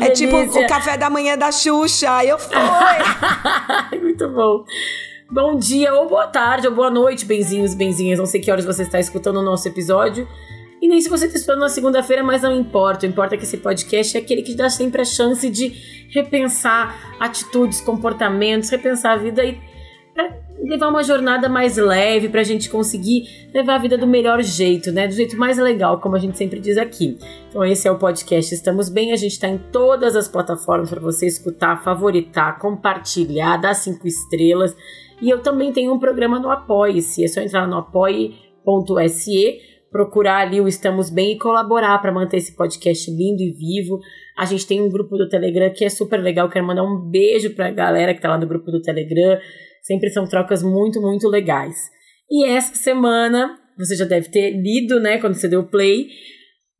É tipo o café da manhã da Xuxa. Eu fui! Muito bom. Bom dia, ou boa tarde, ou boa noite, benzinhos, benzinhas. Não sei que horas você está escutando o nosso episódio. E nem se você está escutando na segunda-feira, mas não importa. O importa é que esse podcast é aquele que dá sempre a chance de repensar atitudes, comportamentos, repensar a vida e levar uma jornada mais leve para a gente conseguir levar a vida do melhor jeito, né? Do jeito mais legal, como a gente sempre diz aqui. Então esse é o podcast Estamos Bem. A gente está em todas as plataformas para você escutar, favoritar, compartilhar, dar cinco estrelas. E eu também tenho um programa no Apoie-se. É só entrar no apoie.se, procurar ali o Estamos Bem e colaborar para manter esse podcast lindo e vivo. A gente tem um grupo do Telegram que é super legal. Quero mandar um beijo para a galera que está lá no grupo do Telegram. Sempre são trocas muito, muito legais. E essa semana, você já deve ter lido, né, quando você deu play.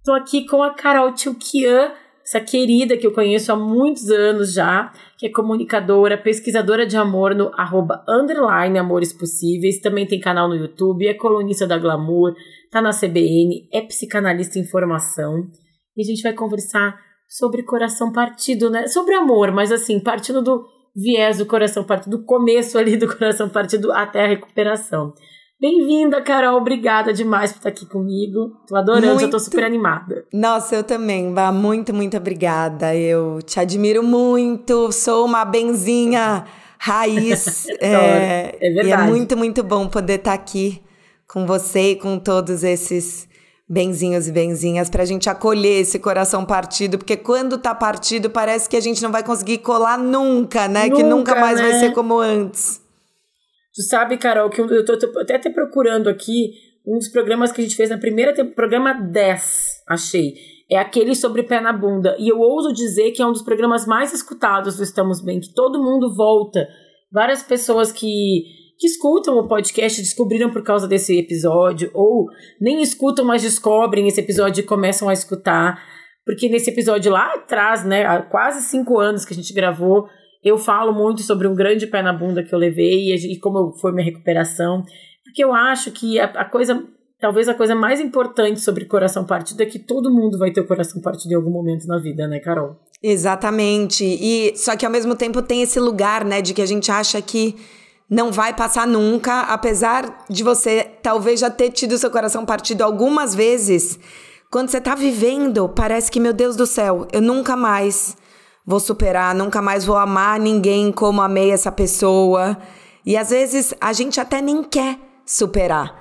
Tô aqui com a Carol Tchoukian, essa querida que eu conheço há muitos anos já, que é comunicadora, pesquisadora de amor no arroba underline Amores Possíveis, também tem canal no YouTube, é colunista da Glamour, tá na CBN, é psicanalista em formação. E a gente vai conversar sobre coração partido, né? Sobre amor, mas assim, partindo do viés do coração partido, do começo ali do coração partido até a recuperação. Bem-vinda, Carol. Obrigada demais por estar aqui comigo. Tô adorando, muito... já tô super animada. Nossa, eu também, Vá. Muito, muito obrigada. Eu te admiro muito. Sou uma benzinha raiz. é, é verdade. E é muito, muito bom poder estar aqui com você e com todos esses benzinhos e benzinhas pra gente acolher esse coração partido, porque quando tá partido parece que a gente não vai conseguir colar nunca, né? Nunca, que nunca mais né? vai ser como antes. Tu sabe, Carol, que eu tô, tô até, até procurando aqui um dos programas que a gente fez na primeira temporada, programa 10, achei. É aquele sobre pé na bunda. E eu ouso dizer que é um dos programas mais escutados do Estamos Bem, que todo mundo volta. Várias pessoas que, que escutam o podcast descobriram por causa desse episódio, ou nem escutam, mas descobrem esse episódio e começam a escutar. Porque nesse episódio lá atrás, né, há quase cinco anos que a gente gravou, eu falo muito sobre um grande pé na bunda que eu levei e, como foi minha recuperação. Porque eu acho que a, a, coisa, talvez a coisa mais importante sobre coração partido é que todo mundo vai ter o coração partido em algum momento na vida, né, Carol? Exatamente. E só que ao mesmo tempo tem esse lugar, né, de que a gente acha que não vai passar nunca, apesar de você talvez já ter tido seu coração partido algumas vezes. Quando você tá vivendo, parece que, meu Deus do céu, eu nunca mais vou superar, nunca mais vou amar ninguém como amei essa pessoa. E às vezes a gente até nem quer superar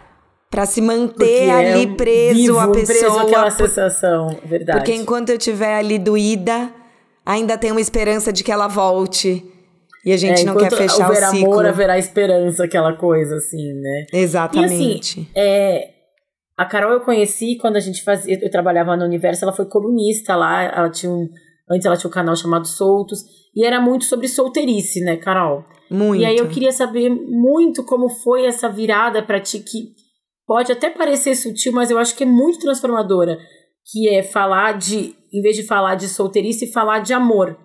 para se manter porque ali é preso vivo, a pessoa. Preso aquela sensação, verdade. Porque enquanto eu estiver ali doída, ainda tem uma esperança de que ela volte. E a gente é, não quer fechar o ciclo. amor, haverá esperança, aquela coisa assim, né? Exatamente. E assim, é, a Carol eu conheci quando a gente fazia, eu trabalhava no Universo, ela foi colunista lá, ela tinha um Antes ela tinha um canal chamado Soltos. E era muito sobre solteirice, né, Carol? Muito. E aí eu queria saber muito como foi essa virada para ti, que pode até parecer sutil, mas eu acho que é muito transformadora. Que é falar de, em vez de falar de solteirice, falar de amor.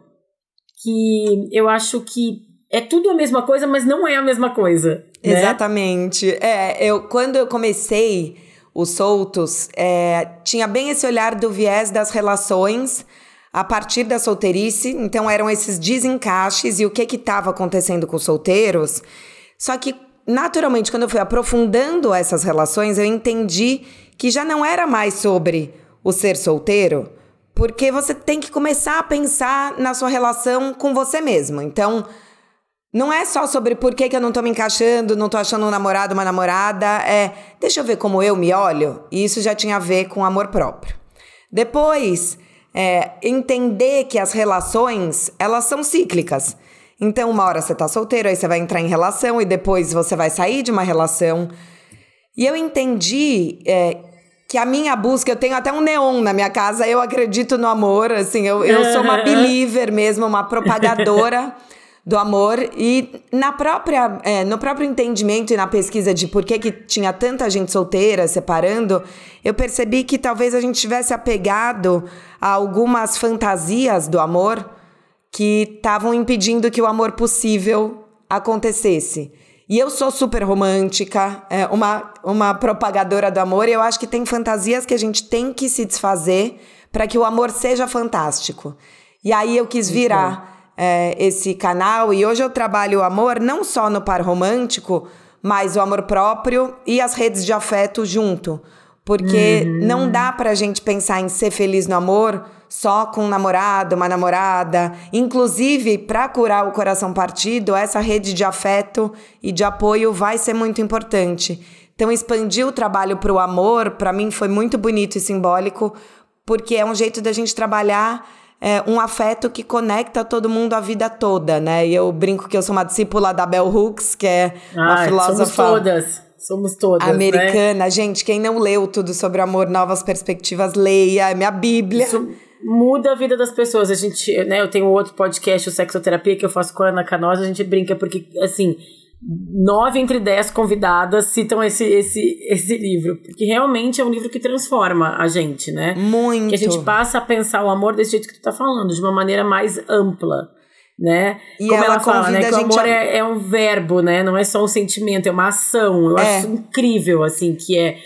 Que eu acho que é tudo a mesma coisa, mas não é a mesma coisa. Né? Exatamente. É, eu quando eu comecei os soltos, é, tinha bem esse olhar do viés das relações a partir da solteirice, então eram esses desencaixes e o que que estava acontecendo com os solteiros. Só que naturalmente quando eu fui aprofundando essas relações, eu entendi que já não era mais sobre o ser solteiro, porque você tem que começar a pensar na sua relação com você mesmo. Então, não é só sobre por que, que eu não tô me encaixando, não tô achando um namorado, uma namorada, é deixa eu ver como eu me olho, e isso já tinha a ver com amor próprio. Depois, é, entender que as relações, elas são cíclicas. Então, uma hora você tá solteiro, aí você vai entrar em relação e depois você vai sair de uma relação. E eu entendi é, que a minha busca, eu tenho até um neon na minha casa, eu acredito no amor, assim, eu, eu sou uma believer mesmo, uma propagadora do amor e na própria, é, no próprio entendimento e na pesquisa de por que, que tinha tanta gente solteira separando, eu percebi que talvez a gente tivesse apegado a algumas fantasias do amor que estavam impedindo que o amor possível acontecesse. E eu sou super romântica, é, uma, uma propagadora do amor, e eu acho que tem fantasias que a gente tem que se desfazer para que o amor seja fantástico. E aí eu quis virar é, esse canal e hoje eu trabalho o amor não só no par romântico, mas o amor próprio e as redes de afeto junto. Porque uhum. não dá pra gente pensar em ser feliz no amor só com um namorado, uma namorada. Inclusive, para curar o coração partido, essa rede de afeto e de apoio vai ser muito importante. Então, expandir o trabalho para o amor, para mim, foi muito bonito e simbólico, porque é um jeito da gente trabalhar é, um afeto que conecta todo mundo a vida toda, né? E eu brinco que eu sou uma discípula da Bell Hooks, que é uma Ai, filósofa. Somos todas. Somos todas. Né? Americana. Né? Gente, quem não leu tudo sobre amor, novas perspectivas, leia. É minha Bíblia. Isso muda a vida das pessoas. A gente, né, eu tenho outro podcast, o Sexoterapia, que eu faço com a Ana Canosa, a gente brinca, porque, assim, nove entre dez convidadas citam esse, esse, esse livro. Porque realmente é um livro que transforma a gente, né? Muito. Que a gente passa a pensar o amor desse jeito que tu tá falando, de uma maneira mais ampla. Né? E Como ela, ela fala, né? Que o amor a... é, é, um verbo, né? Não é só um sentimento, é uma ação. Eu é. acho incrível, assim, que é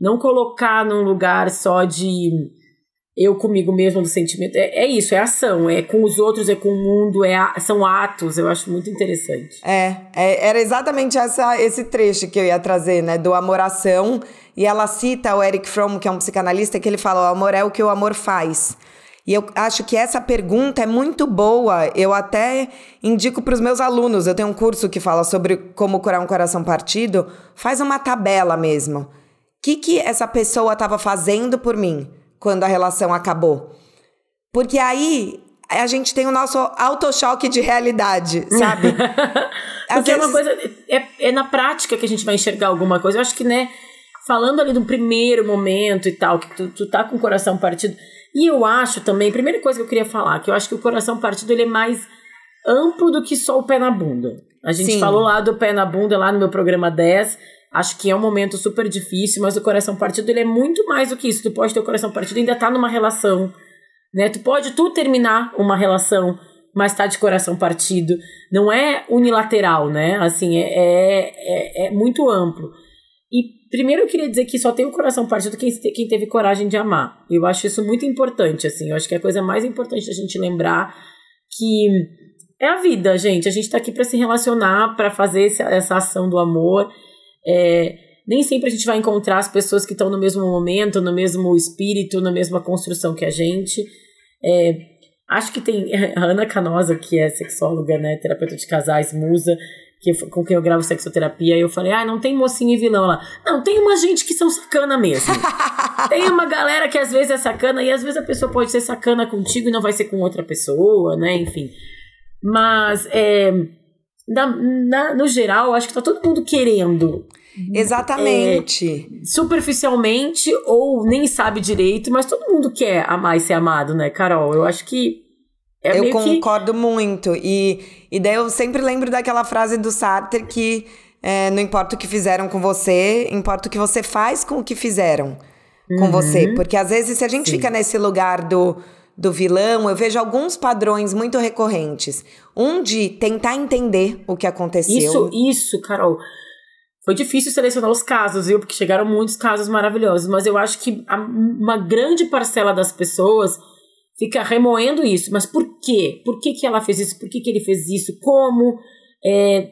não colocar num lugar só de eu comigo mesmo do sentimento. É, é isso, é ação, é com os outros, é com o mundo, é a, são atos, eu acho muito interessante. É, é, era exatamente essa, esse trecho que eu ia trazer, né, do amor-ação, e ela cita o Eric Fromm, que é um psicanalista, que ele fala, o amor é o que o amor faz. E eu acho que essa pergunta é muito boa. Eu até indico para os meus alunos. Eu tenho um curso que fala sobre como curar um coração partido. Faz uma tabela mesmo. O que, que essa pessoa estava fazendo por mim? Quando a relação acabou. Porque aí a gente tem o nosso auto-choque de realidade, sabe? Porque vezes... é uma coisa. É, é na prática que a gente vai enxergar alguma coisa. Eu acho que, né, falando ali do primeiro momento e tal, que tu, tu tá com o coração partido. E eu acho também, primeira coisa que eu queria falar, que eu acho que o coração partido ele é mais amplo do que só o pé na bunda. A gente Sim. falou lá do pé na bunda, lá no meu programa 10 Acho que é um momento super difícil, mas o coração partido ele é muito mais do que isso. Tu pode ter o coração partido e ainda tá numa relação, né? Tu pode tu terminar uma relação, mas tá de coração partido. Não é unilateral, né? Assim, é, é, é, é muito amplo. E primeiro eu queria dizer que só tem o coração partido quem, quem teve coragem de amar. Eu acho isso muito importante, assim. Eu acho que é a coisa mais importante da gente lembrar que é a vida, gente. A gente tá aqui para se relacionar, para fazer essa, essa ação do amor. É, nem sempre a gente vai encontrar as pessoas que estão no mesmo momento, no mesmo espírito, na mesma construção que a gente. É, acho que tem a Ana Canosa, que é sexóloga, né, terapeuta de casais, musa, que, com quem eu gravo sexoterapia, e eu falei, ah, não tem mocinho e vilão lá. Não, tem uma gente que são sacana mesmo. tem uma galera que às vezes é sacana, e às vezes a pessoa pode ser sacana contigo e não vai ser com outra pessoa, né, enfim. Mas, é, na, na, no geral, acho que tá todo mundo querendo Exatamente. É, superficialmente ou nem sabe direito, mas todo mundo quer amar e ser amado, né, Carol? Eu acho que. É eu concordo que... muito. E, e daí eu sempre lembro daquela frase do Sartre que é, não importa o que fizeram com você, importa o que você faz com o que fizeram com uhum. você. Porque às vezes, se a gente Sim. fica nesse lugar do do vilão, eu vejo alguns padrões muito recorrentes. Um de tentar entender o que aconteceu. Isso, isso, Carol. Foi difícil selecionar os casos, viu? Porque chegaram muitos casos maravilhosos. Mas eu acho que a, uma grande parcela das pessoas fica remoendo isso. Mas por quê? Por que, que ela fez isso? Por que, que ele fez isso? Como? É,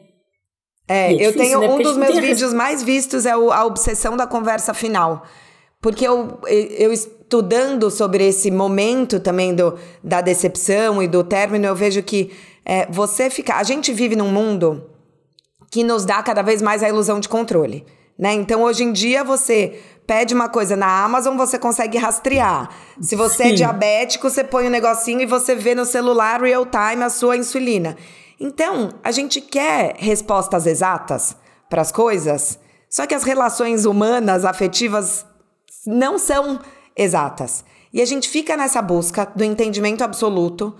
é, é difícil, eu tenho né? um dos meus vídeos mais vistos é o, a obsessão da conversa final. Porque eu, eu estudando sobre esse momento também do, da decepção e do término, eu vejo que é, você fica. A gente vive num mundo que nos dá cada vez mais a ilusão de controle. Né? Então, hoje em dia, você pede uma coisa na Amazon, você consegue rastrear. Se você é Sim. é diabético, você põe um negocinho e você vê no celular real time a sua insulina. Então, a gente quer respostas exatas para as coisas, só que as relações humanas, afetivas, não são exatas. E a gente fica nessa busca do entendimento absoluto,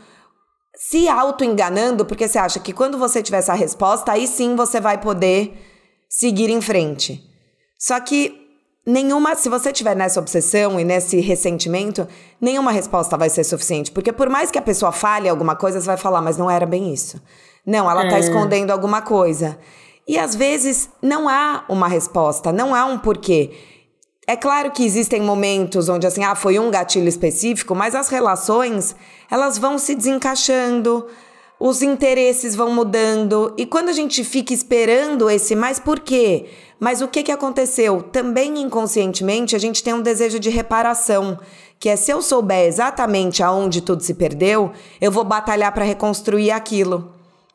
se auto-enganando, porque você acha que quando você tiver essa resposta, aí sim você vai poder seguir em frente. Só que nenhuma, se você tiver nessa obsessão e nesse ressentimento, nenhuma resposta vai ser suficiente, porque por mais que a pessoa fale alguma coisa, você vai falar, mas não era bem isso. Não, ela tá é. escondendo alguma coisa. E às vezes não há uma resposta, não há um porquê. É claro que existem momentos onde assim, ah, foi um gatilho específico, mas as relações, elas vão se desencaixando, os interesses vão mudando, e quando a gente fica esperando esse mas por quê? Mas o que que aconteceu? Também inconscientemente a gente tem um desejo de reparação, que é se eu souber exatamente aonde tudo se perdeu, eu vou batalhar para reconstruir aquilo.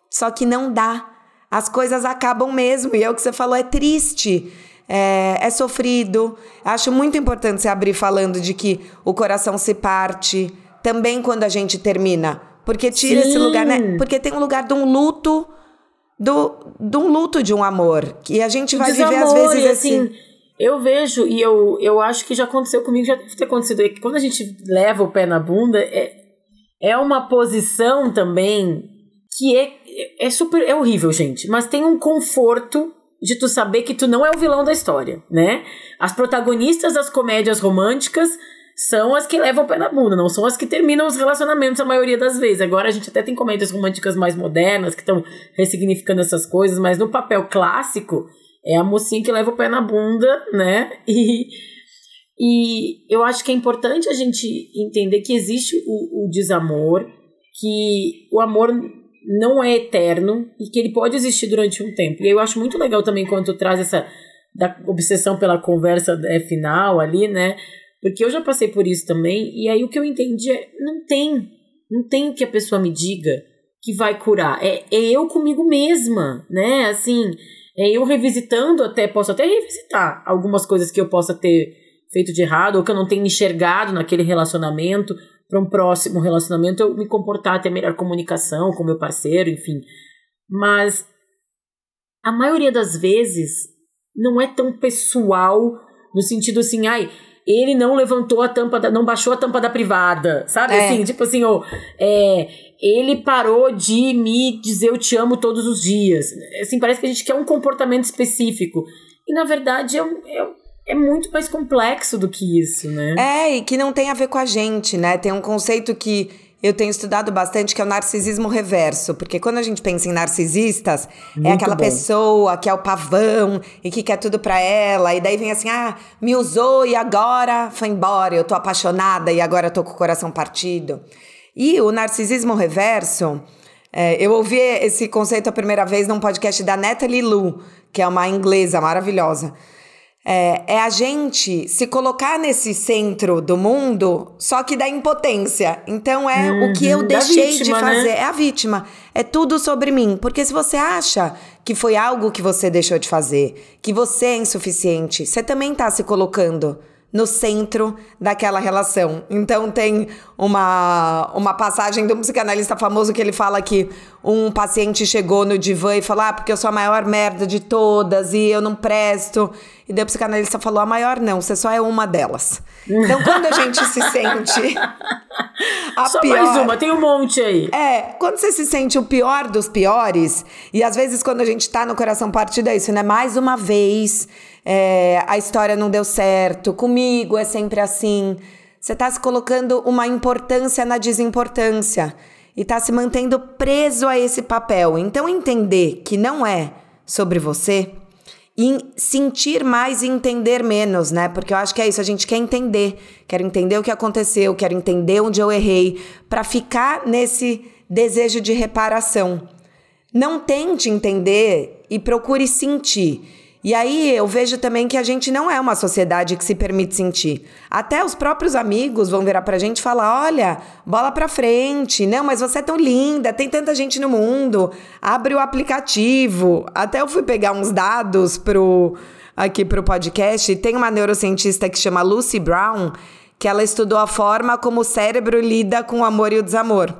Só que não dá. As coisas acabam mesmo, e é o que você falou, é triste é, é sofrido. Acho muito importante você abrir falando de que o coração se parte também quando a gente termina. Porque tira Sim. esse lugar, né? Porque tem um lugar de um luto, do, de um luto de um amor. Que a gente vai Desamor, viver às vezes assim. assim eu vejo, e eu, eu acho que já aconteceu comigo, já deve ter acontecido, é que quando a gente leva o pé na bunda, é, é uma posição também que é, é super. É horrível, gente. Mas tem um conforto de tu saber que tu não é o vilão da história, né? As protagonistas das comédias românticas são as que levam o pé na bunda, não são as que terminam os relacionamentos a maioria das vezes. Agora a gente até tem comédias românticas mais modernas que estão ressignificando essas coisas, mas no papel clássico é a mocinha que leva o pé na bunda, né? E, e eu acho que é importante a gente entender que existe o, o desamor, que o amor não é eterno e que ele pode existir durante um tempo. E eu acho muito legal também quando tu traz essa da obsessão pela conversa é, final ali, né? Porque eu já passei por isso também, e aí o que eu entendi é, não tem, não tem que a pessoa me diga que vai curar. É, é eu comigo mesma, né? Assim, é eu revisitando até, posso até revisitar algumas coisas que eu possa ter feito de errado, ou que eu não tenha enxergado naquele relacionamento, para um próximo relacionamento eu me comportar, ter melhor comunicação com meu parceiro, enfim. Mas a maioria das vezes não é tão pessoal no sentido assim, ai, ele não levantou a tampa da, não baixou a tampa da privada, sabe? É. Assim, tipo assim, ou, é, ele parou de me dizer eu te amo todos os dias. Assim, parece que a gente quer um comportamento específico. E na verdade é, é, é muito mais complexo do que isso, né? É, e que não tem a ver com a gente, né? Tem um conceito que eu tenho estudado bastante, que é o narcisismo reverso. Porque quando a gente pensa em narcisistas, é Muito é aquela bom. pessoa que é o pavão e que quer tudo pra ela. E daí vem assim, ah, me usou e agora foi embora. Eu tô apaixonada e agora eu tô com o coração partido. E o narcisismo reverso, é, eu ouvi esse conceito a primeira vez num podcast da Natalie Lu, que é uma inglesa maravilhosa. É, é, a gente se colocar nesse centro do mundo, só que da impotência. Então é uhum, o que eu uhum. deixei vítima, de fazer. Né? É a vítima. É tudo sobre mim. Porque se você acha que foi algo que você deixou de fazer, que você é insuficiente, você também está se colocando no centro daquela relação. Então tem uma, uma passagem de um psicanalista famoso que ele fala que um paciente chegou no divã e falou: Ah, porque eu sou a maior merda de todas e eu não presto. E daí o psicanalista falou: A maior não, você só é uma delas. Então quando a gente se sente. A só pior, mais uma, tem um monte aí. É, quando você se sente o pior dos piores, e às vezes quando a gente tá no coração partido é isso, né? Mais uma vez é, a história não deu certo, comigo é sempre assim. Você está se colocando uma importância na desimportância e está se mantendo preso a esse papel. Então, entender que não é sobre você e sentir mais e entender menos, né? Porque eu acho que é isso, a gente quer entender. Quero entender o que aconteceu, quero entender onde eu errei, para ficar nesse desejo de reparação. Não tente entender e procure sentir. E aí eu vejo também que a gente não é uma sociedade que se permite sentir. Até os próprios amigos vão virar pra gente e falar: olha, bola pra frente, não, mas você é tão linda, tem tanta gente no mundo, abre o aplicativo. Até eu fui pegar uns dados pro, aqui pro podcast, e tem uma neurocientista que chama Lucy Brown, que ela estudou a forma como o cérebro lida com o amor e o desamor.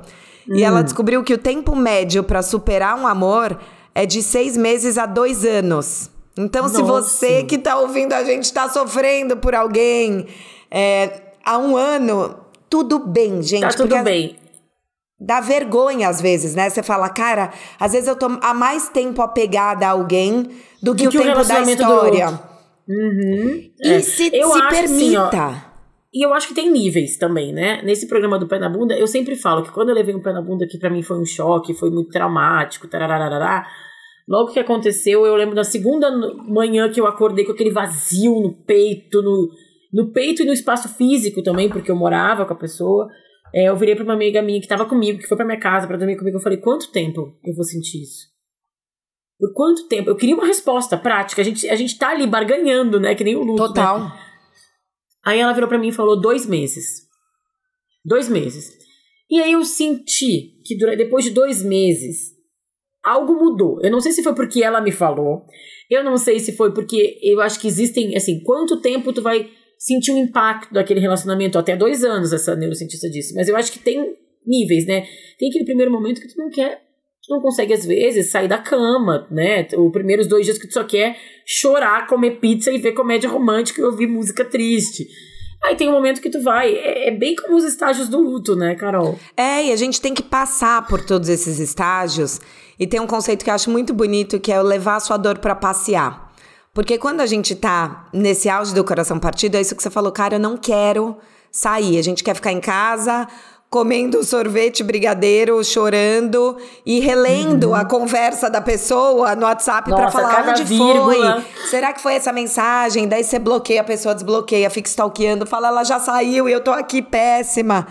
Hum. E ela hum. descobriu que o tempo médio para superar um amor é de seis meses a dois anos. Então, Nossa. se você que está ouvindo a gente está sofrendo por alguém é, há um ano, tudo bem, gente. Tá tudo bem. Dá vergonha às vezes, né? Você fala, cara, às vezes eu tô há mais tempo apegada a alguém do que, do o que tempo o da história. Uhum. E é. se, eu se permita. Assim, ó, e eu acho que tem níveis também, né? Nesse programa do Pé na Bunda, eu sempre falo que quando eu levei um pé na bunda que para mim foi um choque, foi muito traumático, tarararará, logo que aconteceu, eu lembro da segunda manhã que eu acordei com aquele vazio no peito, no, no peito e no espaço físico também, porque eu morava com a pessoa. É, eu virei pra uma amiga minha que tava comigo, que foi pra minha casa para dormir comigo. Eu falei: quanto tempo eu vou sentir isso? Por quanto tempo? Eu queria uma resposta prática. A gente, a gente tá ali barganhando, né? Que nem o luto. Né? Total. Né? Aí ela virou para mim e falou: dois meses. Dois meses. E aí eu senti que depois de dois meses algo mudou. Eu não sei se foi porque ela me falou. Eu não sei se foi porque eu acho que existem, assim, quanto tempo tu vai sentir o impacto daquele relacionamento, até dois anos, essa neurocientista disse. Mas eu acho que tem níveis, né? Tem aquele primeiro momento que tu não quer, tu não consegue, às vezes, sair da cama, né? Os primeiros dois dias que tu só quer chorar, comer pizza e ver comédia romântica e ouvir música triste. Aí tem um momento que tu vai. É, é, bem como os estágios do luto, né, Carol? É, e a gente tem que passar por todos esses estágios. E tem um conceito que eu acho muito bonito, que é levar a sua dor para passear. Porque quando a gente tá nesse auge do coração partido, é isso que você falou, cara, eu não quero sair. A gente quer ficar em casa, comendo sorvete brigadeiro, chorando e relendo uhum. a conversa da pessoa no WhatsApp para falar onde vírgula. foi. Será que foi essa mensagem? Daí você bloqueia a pessoa, desbloqueia, fica stalkeando, fala ela já saiu e eu tô aqui péssima.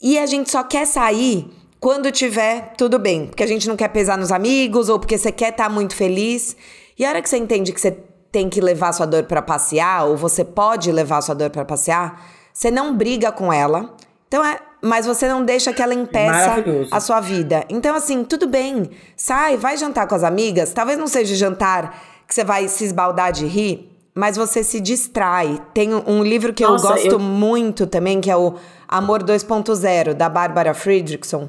E a gente só quer sair quando tiver tudo bem, porque a gente não quer pesar nos amigos ou porque você quer estar tá muito feliz. E a hora que você entende que você tem que levar sua dor para passear, ou você pode levar sua dor para passear, você não briga com ela. Então é, mas você não deixa que ela impeça a sua vida. Então assim, tudo bem. Sai, vai jantar com as amigas. Talvez não seja jantar que você vai se esbaldar de rir, mas você se distrai. Tem um livro que Nossa, eu gosto eu... muito também, que é o Amor 2.0 da Bárbara Friedrichson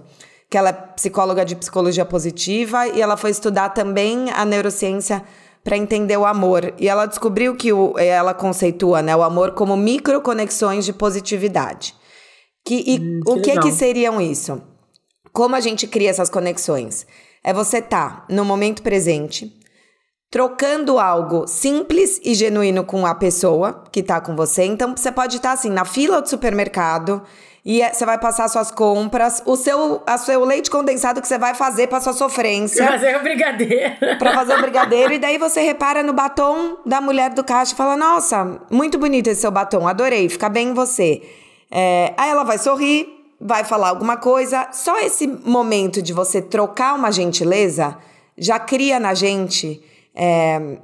que ela é psicóloga de psicologia positiva e ela foi estudar também a neurociência para entender o amor. E ela descobriu que o, ela conceitua né, o amor como microconexões de positividade. Que, e hum, que o que, que seriam isso? Como a gente cria essas conexões? É você estar tá no momento presente, trocando algo simples e genuíno com a pessoa que está com você. Então, você pode estar tá, assim, na fila do supermercado e é, você vai passar suas compras, o seu, a seu leite condensado que você vai fazer para sua sofrência. Pra fazer o brigadeiro. Pra fazer o brigadeiro. e daí você repara no batom da mulher do caixa e fala: Nossa, muito bonito esse seu batom, adorei, fica bem em você. É, aí ela vai sorrir, vai falar alguma coisa. Só esse momento de você trocar uma gentileza já cria na gente é,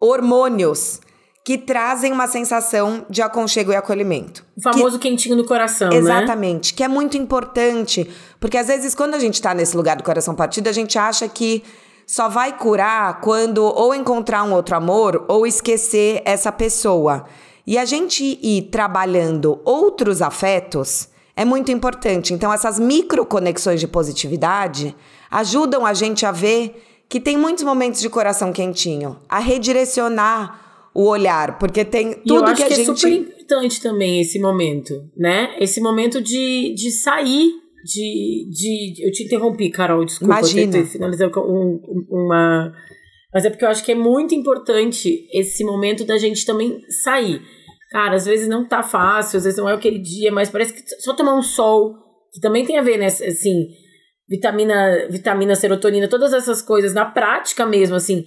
hormônios que trazem uma sensação de aconchego e acolhimento. O famoso que, quentinho no coração, né? Exatamente, né? que é muito importante, porque às vezes quando a gente está nesse lugar do coração partido, a gente acha que só vai curar quando ou encontrar um outro amor ou esquecer essa pessoa. E a gente ir trabalhando outros afetos é muito importante. Então essas micro conexões de positividade ajudam a gente a ver que tem muitos momentos de coração quentinho, a redirecionar o olhar, porque tem tudo e eu acho que a que gente... é super importante também esse momento, né? Esse momento de, de sair, de, de... Eu te interrompi, Carol, desculpa. Imagina. Eu finalizar um, uma... Mas é porque eu acho que é muito importante esse momento da gente também sair. Cara, às vezes não tá fácil, às vezes não é aquele dia, mas parece que só tomar um sol, que também tem a ver, né? Assim, vitamina, vitamina, serotonina, todas essas coisas, na prática mesmo, assim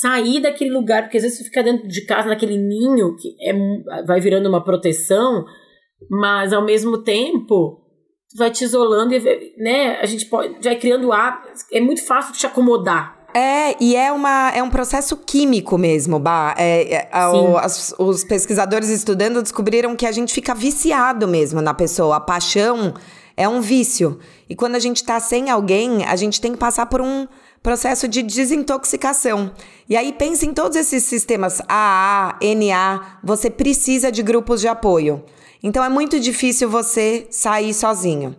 sair daquele lugar, porque às vezes você fica dentro de casa, naquele ninho, que é, vai virando uma proteção, mas ao mesmo tempo vai te isolando e né, a gente pode, vai criando hábitos, é muito fácil te acomodar. É, e é, uma, é um processo químico mesmo, Bah. É, é, o, as, os pesquisadores estudando descobriram que a gente fica viciado mesmo na pessoa. A paixão é um vício. E quando a gente tá sem alguém, a gente tem que passar por um processo de desintoxicação. E aí pense em todos esses sistemas AA, NA, você precisa de grupos de apoio. Então é muito difícil você sair sozinho.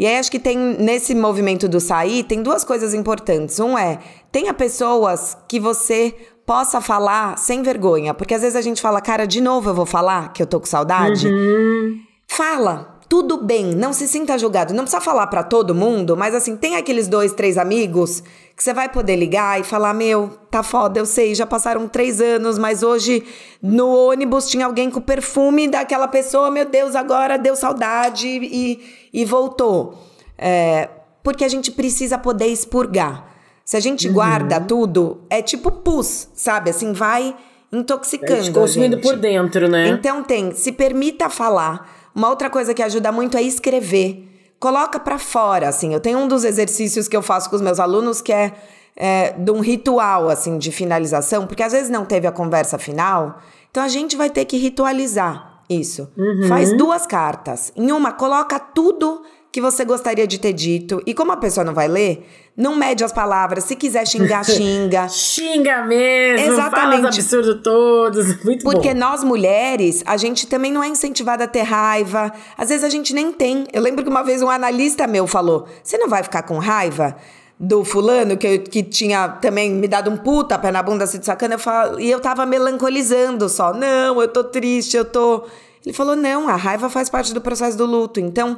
E aí acho que tem nesse movimento do sair, tem duas coisas importantes. Um é, tenha pessoas que você possa falar sem vergonha, porque às vezes a gente fala, cara, de novo eu vou falar que eu tô com saudade. Uhum. Fala, tudo bem, não se sinta julgado. Não precisa falar para todo mundo, mas assim, tem aqueles dois, três amigos que você vai poder ligar e falar: Meu, tá foda, eu sei, já passaram três anos, mas hoje no ônibus tinha alguém com perfume daquela pessoa, meu Deus, agora deu saudade e, e voltou. É, porque a gente precisa poder expurgar. Se a gente uhum. guarda tudo, é tipo pus, sabe? Assim, vai intoxicando. É consumindo por dentro, né? Então tem, se permita falar. Uma outra coisa que ajuda muito é escrever. Coloca para fora, assim. Eu tenho um dos exercícios que eu faço com os meus alunos que é, é de um ritual, assim, de finalização, porque às vezes não teve a conversa final, então a gente vai ter que ritualizar isso. Uhum. Faz duas cartas. Em uma, coloca tudo que você gostaria de ter dito. E como a pessoa não vai ler, não mede as palavras. Se quiser xingar, xinga. xinga mesmo. Exatamente. Fala os absurdos todos. Muito Porque bom. nós mulheres, a gente também não é incentivada a ter raiva. Às vezes a gente nem tem. Eu lembro que uma vez um analista meu falou: Você não vai ficar com raiva? do fulano, que, eu, que tinha também me dado um puta pé na bunda se de sacana, eu falo, e eu tava melancolizando só. Não, eu tô triste, eu tô. Ele falou: não, a raiva faz parte do processo do luto. Então,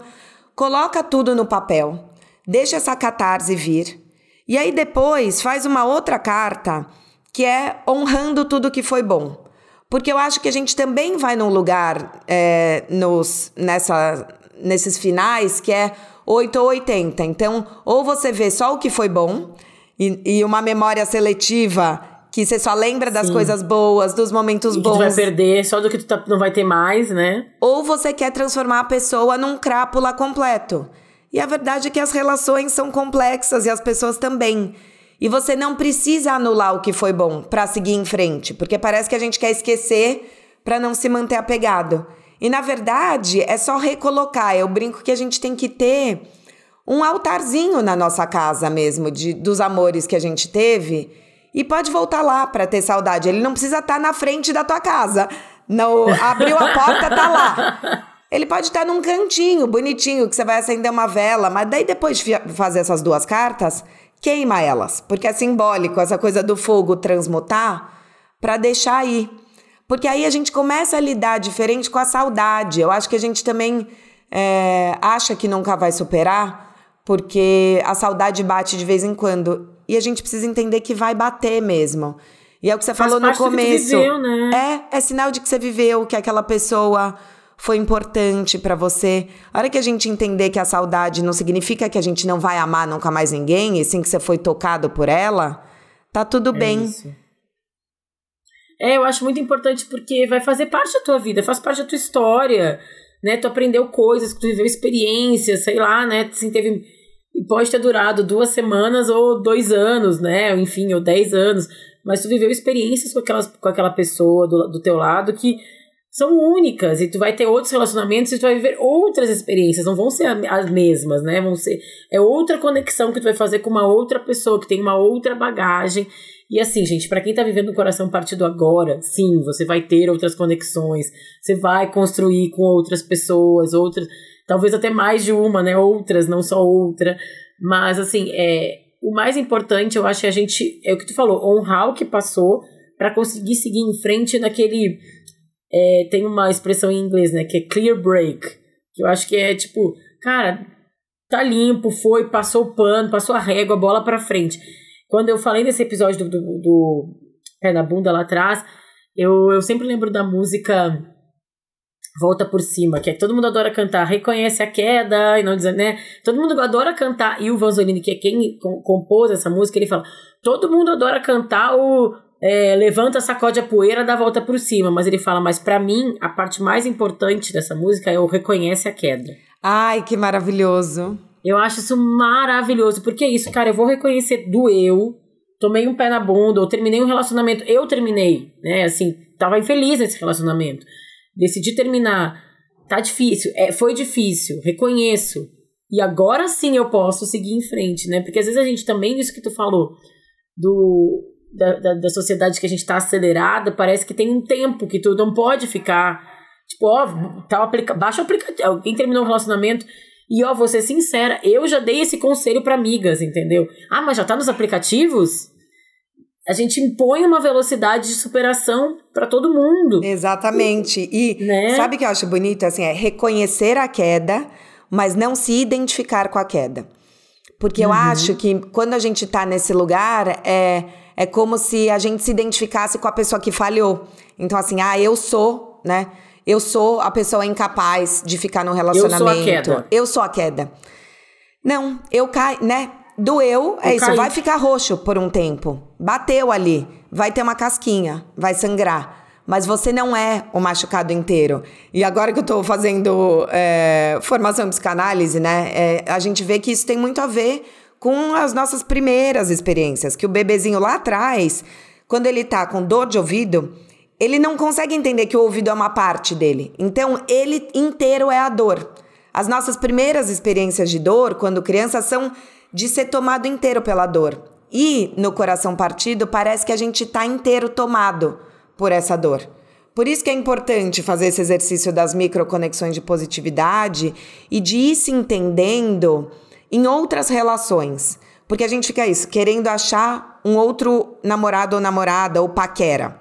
Coloca tudo no papel, deixa essa catarse vir. E aí depois faz uma outra carta que é honrando tudo que foi bom. Porque eu acho que a gente também vai num lugar é, nos, nessa, nesses finais que é 8 ou 80. Então, ou você vê só o que foi bom e, e uma memória seletiva que você só lembra das Sim. coisas boas, dos momentos e bons. Que tu vai perder só do que tu tá, não vai ter mais, né? Ou você quer transformar a pessoa num crápula completo. E a verdade é que as relações são complexas e as pessoas também. E você não precisa anular o que foi bom para seguir em frente, porque parece que a gente quer esquecer para não se manter apegado. E na verdade, é só recolocar. Eu brinco que a gente tem que ter um altarzinho na nossa casa mesmo de dos amores que a gente teve e pode voltar lá para ter saudade. Ele não precisa estar tá na frente da tua casa. Não, abriu a porta, tá lá. Ele pode estar tá num cantinho bonitinho que você vai acender uma vela, mas daí depois de fazer essas duas cartas, queima elas, porque é simbólico essa coisa do fogo transmutar para deixar aí. Porque aí a gente começa a lidar diferente com a saudade. Eu acho que a gente também é, acha que nunca vai superar, porque a saudade bate de vez em quando. E a gente precisa entender que vai bater mesmo. E é o que você Faz falou no começo. Viveu, né? É, é sinal de que você viveu, que aquela pessoa foi importante para você. A hora que a gente entender que a saudade não significa que a gente não vai amar nunca mais ninguém, e sim que você foi tocado por ela, tá tudo é bem. Isso. É, eu acho muito importante porque vai fazer parte da tua vida, faz parte da tua história, né? Tu aprendeu coisas, tu viveu experiências, sei lá, né? Assim, teve e pode ter durado duas semanas ou dois anos, né? Enfim, ou dez anos. Mas tu viveu experiências com, aquelas, com aquela pessoa do, do teu lado que são únicas. E tu vai ter outros relacionamentos e tu vai viver outras experiências. Não vão ser as mesmas, né? Vão ser. É outra conexão que tu vai fazer com uma outra pessoa que tem uma outra bagagem. E assim, gente, para quem tá vivendo o coração partido agora, sim, você vai ter outras conexões. Você vai construir com outras pessoas, outras talvez até mais de uma, né? Outras, não só outra. Mas, assim, é, o mais importante, eu acho que a gente, é o que tu falou, honrar o que passou para conseguir seguir em frente naquele. É, tem uma expressão em inglês, né? Que é clear break. Que eu acho que é tipo, cara, tá limpo, foi, passou o pano, passou a régua, bola pra frente. Quando eu falei nesse episódio do, do, do Pé na Bunda lá atrás, eu, eu sempre lembro da música volta por cima, que é que todo mundo adora cantar, reconhece a queda e não dizer, né? Todo mundo adora cantar, e o Vanzolini, que é quem compôs essa música, ele fala: todo mundo adora cantar o é, levanta, sacode a poeira, dá volta por cima. Mas ele fala, mas para mim, a parte mais importante dessa música é o reconhece a queda. Ai, que maravilhoso. Eu acho isso maravilhoso, porque é isso, cara, eu vou reconhecer do eu, tomei um pé na bunda, ou terminei um relacionamento, eu terminei, né, assim, tava infeliz nesse relacionamento decidi terminar. Tá difícil, é, foi difícil, reconheço. E agora sim eu posso seguir em frente, né? Porque às vezes a gente também, isso que tu falou, do, da, da, da sociedade que a gente tá acelerada, parece que tem um tempo que tu não pode ficar. Tipo, ó, tá aplica baixa o aplicativo. Alguém terminou um relacionamento E ó, vou ser sincera, eu já dei esse conselho para amigas, entendeu? Ah, mas já tá nos aplicativos? A gente impõe uma velocidade de superação para todo mundo. Exatamente. E né? sabe o que eu acho bonito? Assim, é reconhecer a queda, mas não se identificar com a queda. Porque eu uhum. acho que quando a gente tá nesse lugar, é, é como se a gente se identificasse com a pessoa que falhou. Então, assim, ah, eu sou, né? Eu sou a pessoa incapaz de ficar no relacionamento. Eu sou a queda. Eu sou a queda. Não, eu caio, né? Doeu, é eu isso, caí. vai ficar roxo por um tempo. Bateu ali, vai ter uma casquinha, vai sangrar. Mas você não é o machucado inteiro. E agora que eu tô fazendo é, formação em psicanálise, né? É, a gente vê que isso tem muito a ver com as nossas primeiras experiências. Que o bebezinho lá atrás, quando ele tá com dor de ouvido, ele não consegue entender que o ouvido é uma parte dele. Então, ele inteiro é a dor. As nossas primeiras experiências de dor, quando crianças, são de ser tomado inteiro pela dor. E no coração partido, parece que a gente está inteiro tomado por essa dor. Por isso que é importante fazer esse exercício das microconexões de positividade e de ir se entendendo em outras relações. Porque a gente fica isso, querendo achar um outro namorado ou namorada ou paquera.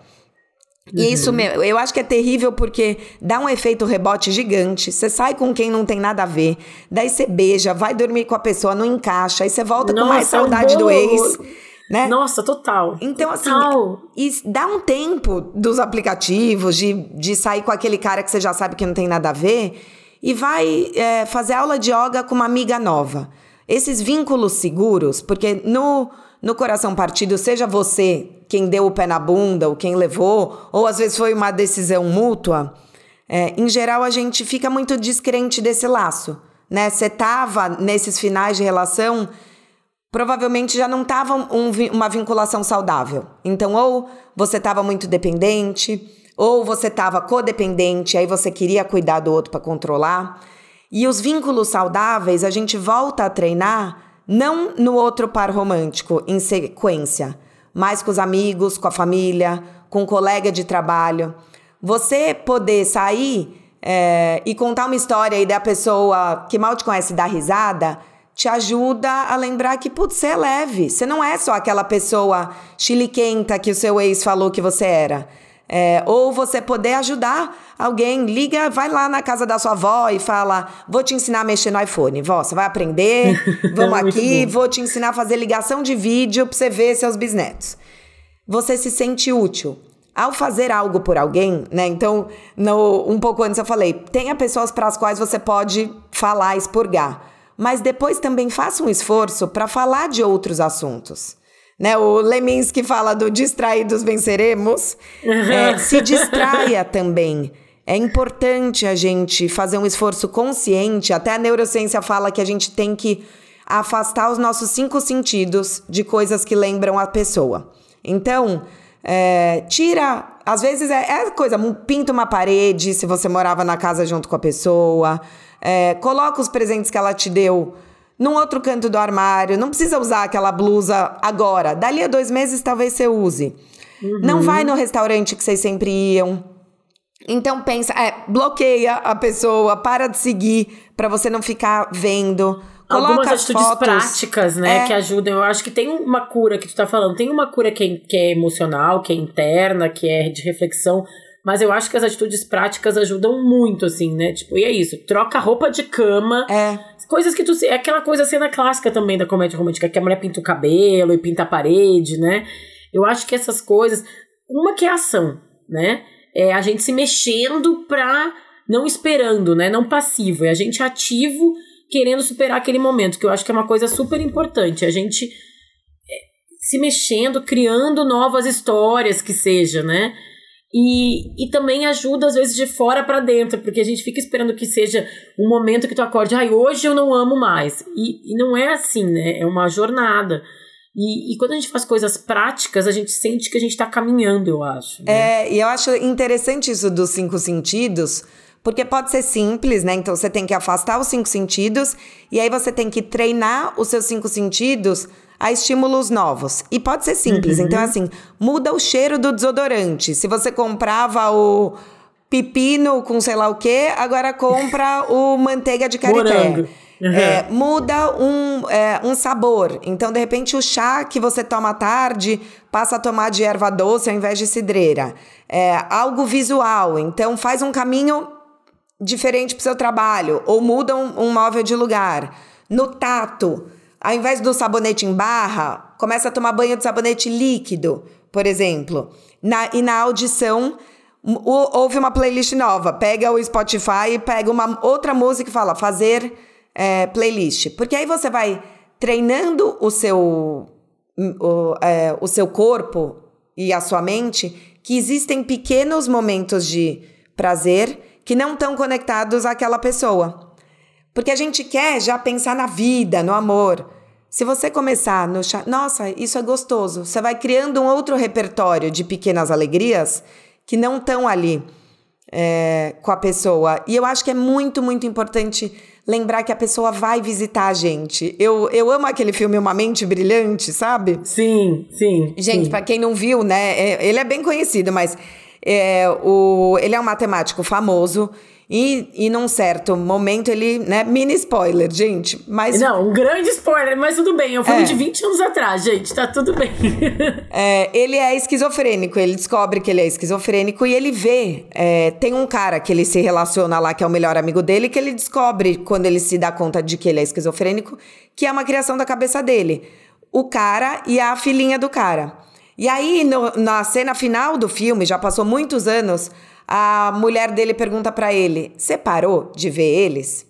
E uhum. isso, meu, eu acho que é terrível porque dá um efeito rebote gigante. Você sai com quem não tem nada a ver, daí você beija, vai dormir com a pessoa, não encaixa, aí você volta Nossa, com mais saudade é um do ex. Né? Nossa, total. Então, assim, total. assim, dá um tempo dos aplicativos, de, de sair com aquele cara que você já sabe que não tem nada a ver, e vai é, fazer aula de yoga com uma amiga nova. Esses vínculos seguros, porque no no coração partido, seja você quem deu o pé na bunda, ou quem levou, ou às vezes foi uma decisão mútua, é, em geral a gente fica muito descrente desse laço. Né? Você tava nesses finais de relação, provavelmente já não tava um, uma vinculação saudável. Então, ou você estava muito dependente, ou você estava codependente, aí você queria cuidar do outro para controlar. E os vínculos saudáveis a gente volta a treinar não no outro par romântico, em sequência, mas com os amigos, com a família, com um colega de trabalho. Você poder sair é, e contar uma história e da pessoa que mal te conhece dar risada te ajuda a lembrar que, putz, você é leve. Você não é só aquela pessoa chiliquenta que o seu ex falou que você era. É, ou você poder ajudar alguém, liga, vai lá na casa da sua avó e fala: Vou te ensinar a mexer no iPhone. Vó, você vai aprender, vamos é aqui, vou te ensinar a fazer ligação de vídeo pra você ver seus bisnetos. Você se sente útil. Ao fazer algo por alguém, né? Então, no, um pouco antes eu falei: tenha pessoas para as quais você pode falar, expurgar. Mas depois também faça um esforço para falar de outros assuntos né? O Leminski fala do distraídos venceremos. É, se distraia também. É importante a gente fazer um esforço consciente. Até a neurociência fala que a gente tem que afastar os nossos cinco sentidos de coisas que lembram a pessoa. Então, é, tira. Às vezes é, é, coisa, pinta uma parede se você morava na casa junto com a pessoa. É, coloca os presentes que ela te deu num outro canto do armário. Não precisa usar aquela blusa agora. Dali a dois meses, talvez você use. Uhum. Não vai no restaurante que vocês sempre iam. Então pensa, é, bloqueia a pessoa, para de seguir para você não ficar vendo. Coloca Algumas atitudes fotos, práticas, né, é. que ajudam. Eu acho que tem uma cura que tu tá falando. Tem uma cura que é, que é emocional, que é interna, que é de reflexão. Mas eu acho que as atitudes práticas ajudam muito, assim, né? Tipo, e é isso. Troca roupa de cama. É. Coisas que tu. É aquela coisa cena clássica também da comédia romântica, que a mulher pinta o cabelo e pinta a parede, né? Eu acho que essas coisas. Uma que é ação, né? É a gente se mexendo pra. Não esperando, né? Não passivo. É a gente ativo querendo superar aquele momento, que eu acho que é uma coisa super importante. A gente é, se mexendo, criando novas histórias que seja, né? E, e também ajuda, às vezes, de fora para dentro, porque a gente fica esperando que seja um momento que tu acorde, ai, hoje eu não amo mais. E, e não é assim, né? É uma jornada. E, e, quando a gente faz coisas práticas, a gente sente que a gente está caminhando, eu acho. Né? É, e eu acho interessante isso dos cinco sentidos, porque pode ser simples, né? Então você tem que afastar os cinco sentidos, e aí você tem que treinar os seus cinco sentidos a estímulos novos. E pode ser simples. Uhum. Então, assim, muda o cheiro do desodorante. Se você comprava o pepino com sei lá o quê, agora compra o manteiga de carité. Uhum. É, muda um, é, um sabor. Então, de repente, o chá que você toma à tarde passa a tomar de erva doce ao invés de cidreira. É, algo visual. Então, faz um caminho diferente para o seu trabalho. Ou muda um, um móvel de lugar. No tato, ao invés do sabonete em barra, começa a tomar banho de sabonete líquido, por exemplo. Na, e na audição, houve uma playlist nova. Pega o Spotify pega uma outra música e fala fazer é, playlist. Porque aí você vai treinando o seu, o, é, o seu corpo e a sua mente que existem pequenos momentos de prazer que não estão conectados àquela pessoa. Porque a gente quer já pensar na vida, no amor. Se você começar no chá, nossa, isso é gostoso. Você vai criando um outro repertório de pequenas alegrias que não estão ali é, com a pessoa. E eu acho que é muito, muito importante lembrar que a pessoa vai visitar a gente. Eu, eu amo aquele filme Uma Mente Brilhante, sabe? Sim, sim. Gente, para quem não viu, né? É, ele é bem conhecido, mas é, o, ele é um matemático famoso e, e num certo momento ele, né, mini spoiler, gente, mas... Não, um grande spoiler, mas tudo bem, um filme é. de 20 anos atrás, gente, tá tudo bem. é, ele é esquizofrênico, ele descobre que ele é esquizofrênico e ele vê, é, tem um cara que ele se relaciona lá, que é o melhor amigo dele, que ele descobre, quando ele se dá conta de que ele é esquizofrênico, que é uma criação da cabeça dele. O cara e a filhinha do cara. E aí, no, na cena final do filme, já passou muitos anos, a mulher dele pergunta para ele: Você parou de ver eles?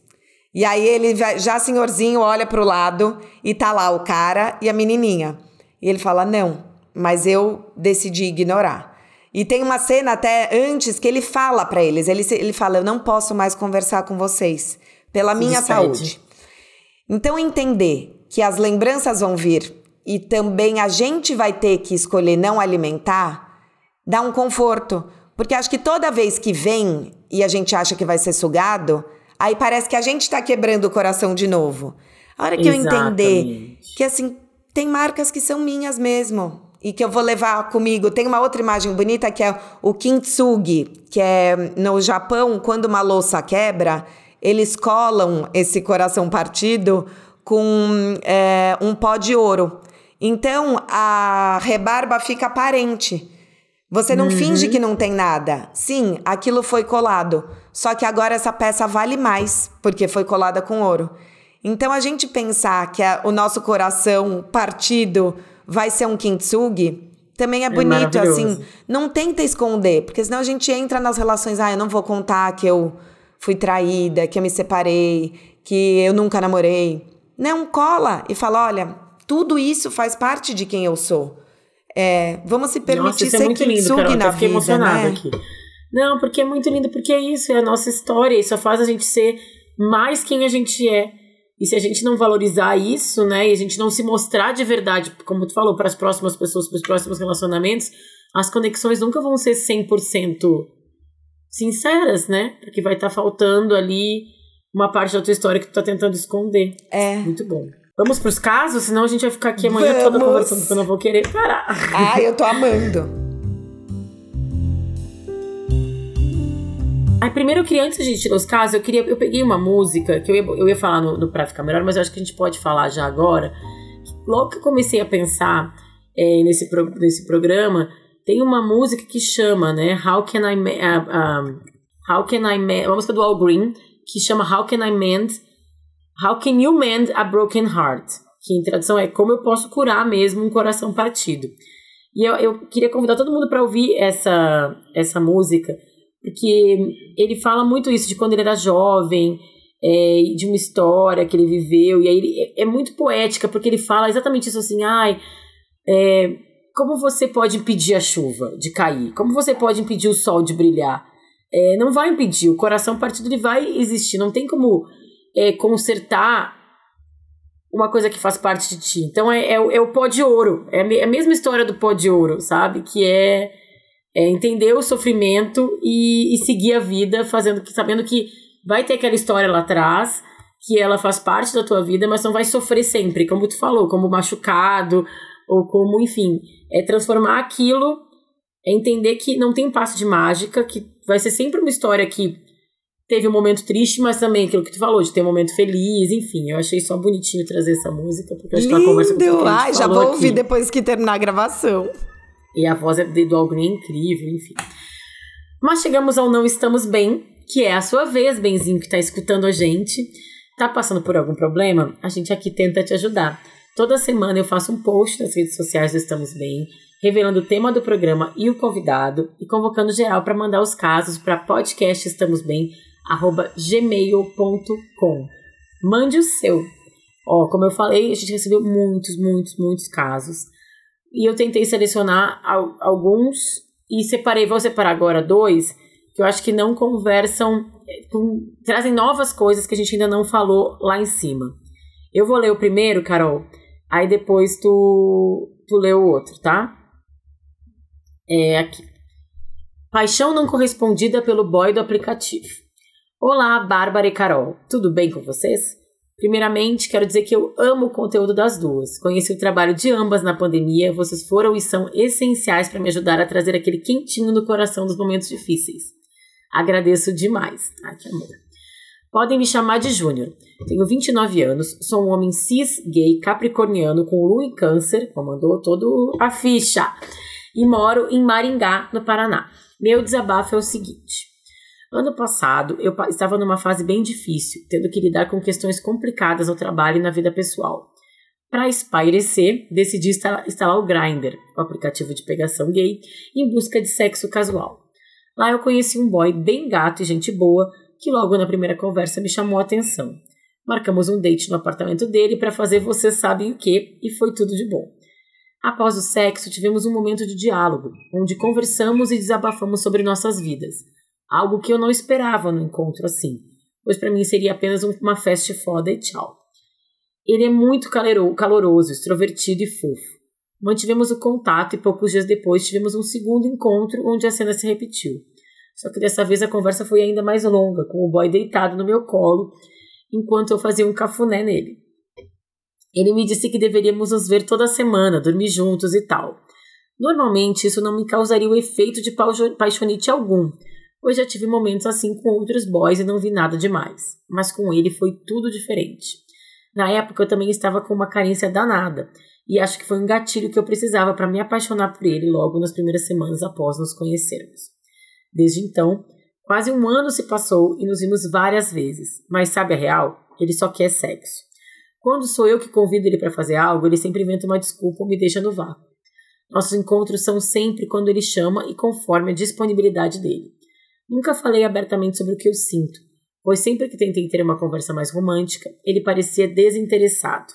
E aí ele já senhorzinho olha pro lado e tá lá o cara e a menininha. E ele fala: "Não, mas eu decidi ignorar". E tem uma cena até antes que ele fala para eles, ele ele fala: "Eu não posso mais conversar com vocês pela minha saúde". Então entender que as lembranças vão vir e também a gente vai ter que escolher não alimentar, dá um conforto, porque acho que toda vez que vem e a gente acha que vai ser sugado, aí parece que a gente está quebrando o coração de novo. A hora que Exatamente. eu entender que assim, tem marcas que são minhas mesmo e que eu vou levar comigo. Tem uma outra imagem bonita que é o kintsugi, que é no Japão, quando uma louça quebra, eles colam esse coração partido com é, um pó de ouro. Então a rebarba fica aparente. Você não uhum. finge que não tem nada. Sim, aquilo foi colado. Só que agora essa peça vale mais, porque foi colada com ouro. Então a gente pensar que a, o nosso coração partido vai ser um kintsugi também é, é bonito, assim. Não tenta esconder, porque senão a gente entra nas relações, ah, eu não vou contar que eu fui traída, que eu me separei, que eu nunca namorei. Não, cola e fala, olha, tudo isso faz parte de quem eu sou. É, vamos se permitir Nossa, ser é muito lindo, Carol, na vida, emocionada né? aqui. Não, porque é muito lindo, porque é isso, é a nossa história, isso faz a gente ser mais quem a gente é. E se a gente não valorizar isso, né, e a gente não se mostrar de verdade, como tu falou, para as próximas pessoas, para os próximos relacionamentos, as conexões nunca vão ser 100% sinceras, né? Porque vai estar tá faltando ali uma parte da tua história que tu tá tentando esconder. É. Muito bom. Vamos pros casos, senão a gente vai ficar aqui amanhã Vamos. toda conversando, porque eu não vou querer parar. Ah, eu tô amando. Aí, primeiro eu queria, antes de a gente tirar os casos, eu queria. Eu peguei uma música que eu ia, eu ia falar no, no Pra Ficar Melhor, mas eu acho que a gente pode falar já agora. Logo que eu comecei a pensar é, nesse, pro, nesse programa, tem uma música que chama, né? How Can I. Uh, um, how Can I. Uma música do Al Green, que chama How Can I Mend How can you mend a broken heart? Que em tradução é como eu posso curar mesmo um coração partido. E eu, eu queria convidar todo mundo para ouvir essa, essa música, porque ele fala muito isso de quando ele era jovem, é, de uma história que ele viveu, e aí ele, é, é muito poética, porque ele fala exatamente isso assim, ai, é, como você pode impedir a chuva de cair? Como você pode impedir o sol de brilhar? É, não vai impedir, o coração partido ele vai existir, não tem como é, consertar uma coisa que faz parte de ti. Então é, é, é o pó de ouro. É a mesma história do pó de ouro, sabe? Que é, é entender o sofrimento e, e, seguir a vida, fazendo sabendo que vai ter aquela história lá atrás, que ela faz parte da tua vida, mas não vai sofrer sempre, como tu falou, como machucado, ou como, enfim, é transformar aquilo, é entender que não tem passo de mágica, que vai ser sempre uma história que teve um momento triste, mas também aquilo que tu falou, de ter um momento feliz, enfim. Eu achei só bonitinho trazer essa música, porque eu acho que ela conversa com gente Ai, já vou aqui. ouvir depois que terminar a gravação. E a voz é do Algren é incrível, enfim. Mas chegamos ao Não Estamos Bem, que é a sua vez, Benzinho, que tá escutando a gente. Tá passando por algum problema? A gente aqui tenta te ajudar. Toda semana eu faço um post nas redes sociais do Estamos Bem, revelando o tema do programa e o convidado, e convocando geral para mandar os casos para podcastestamosbem@gmail.com. Mande o seu. Ó, como eu falei, a gente recebeu muitos, muitos, muitos casos. E eu tentei selecionar al- alguns e separei, vou separar agora dois, que eu acho que não conversam, eh, com- trazem novas coisas que a gente ainda não falou lá em cima. Eu vou ler o primeiro, Carol, aí depois tu, tu lê o outro, tá? É aqui. Paixão não correspondida pelo boy do aplicativo. Olá, Bárbara e Carol. Tudo bem com vocês? Primeiramente, quero dizer que eu amo o conteúdo das duas. Conheci o trabalho de ambas na pandemia, vocês foram e são essenciais para me ajudar a trazer aquele quentinho no coração dos momentos difíceis. Agradeço demais. Ai, que amor. Podem me chamar de Júnior. Tenho 29 anos, sou um homem cis, gay, capricorniano, com lua em câncer, comandou todo a ficha, e moro em Maringá, no Paraná. Meu desabafo é o seguinte. Ano passado, eu estava numa fase bem difícil, tendo que lidar com questões complicadas no trabalho e na vida pessoal. Para espairecer, decidi instalar, instalar o Grindr, o aplicativo de pegação gay, em busca de sexo casual. Lá eu conheci um boy bem gato e gente boa, que logo na primeira conversa me chamou a atenção. Marcamos um date no apartamento dele para fazer vocês sabem o que e foi tudo de bom. Após o sexo, tivemos um momento de diálogo, onde conversamos e desabafamos sobre nossas vidas. Algo que eu não esperava no encontro assim, pois para mim seria apenas um- uma festa foda e tchau. Ele é muito caloroso, extrovertido e fofo. Mantivemos o contato e poucos dias depois tivemos um segundo encontro onde a cena se repetiu. Só que dessa vez a conversa foi ainda mais longa, com o boy deitado no meu colo, enquanto eu fazia um cafuné nele. Ele me disse que deveríamos nos ver toda semana, dormir juntos e tal. Normalmente isso não me causaria o efeito de paixonite algum, pois já tive momentos assim com outros boys e não vi nada demais. Mas com ele foi tudo diferente. Na época eu também estava com uma carência danada, e acho que foi um gatilho que eu precisava para me apaixonar por ele logo nas primeiras semanas após nos conhecermos. Desde então, quase um ano se passou e nos vimos várias vezes, mas sabe a real? Ele só quer sexo. Quando sou eu que convido ele para fazer algo, ele sempre inventa uma desculpa ou me deixa no vácuo. Nossos encontros são sempre quando ele chama e conforme a disponibilidade dele. Nunca falei abertamente sobre o que eu sinto, pois sempre que tentei ter uma conversa mais romântica, ele parecia desinteressado.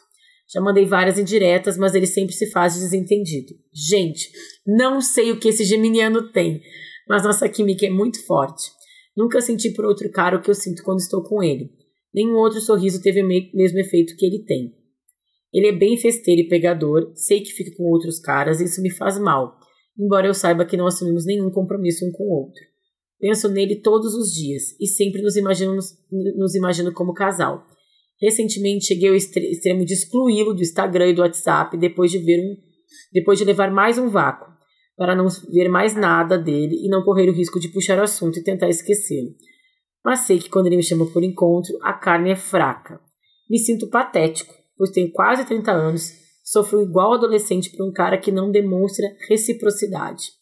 Já mandei várias indiretas, mas ele sempre se faz de desentendido. Gente, não sei o que esse geminiano tem, mas nossa química é muito forte. Nunca senti por outro cara o que eu sinto quando estou com ele. Nenhum outro sorriso teve o me- mesmo efeito que ele tem. Ele é bem festeiro e pegador, sei que fica com outros caras e isso me faz mal, embora eu saiba que não assumimos nenhum compromisso um com o outro. Penso nele todos os dias e sempre nos imaginamos, nos imagino como casal. Recentemente cheguei ao extremo de excluí-lo do Instagram e do WhatsApp depois de ver um, depois de levar mais um vácuo, para não ver mais nada dele e não correr o risco de puxar o assunto e tentar esquecê-lo. Mas sei que quando ele me chama por encontro, a carne é fraca. Me sinto patético, pois tenho quase 30 anos, sofro igual adolescente por um cara que não demonstra reciprocidade.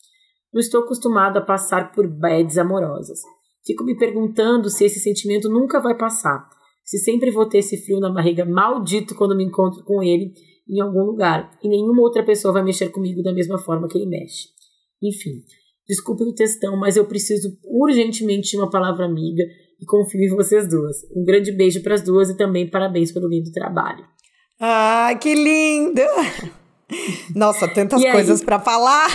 Não estou acostumado a passar por bads amorosas. Fico me perguntando se esse sentimento nunca vai passar, se sempre vou ter esse frio na barriga maldito quando me encontro com ele em algum lugar e nenhuma outra pessoa vai mexer comigo da mesma forma que ele mexe. Enfim, desculpe o textão, mas eu preciso urgentemente de uma palavra amiga e confio em vocês duas. Um grande beijo para as duas e também parabéns pelo lindo trabalho. Ah, que lindo! Nossa, tantas coisas pra falar.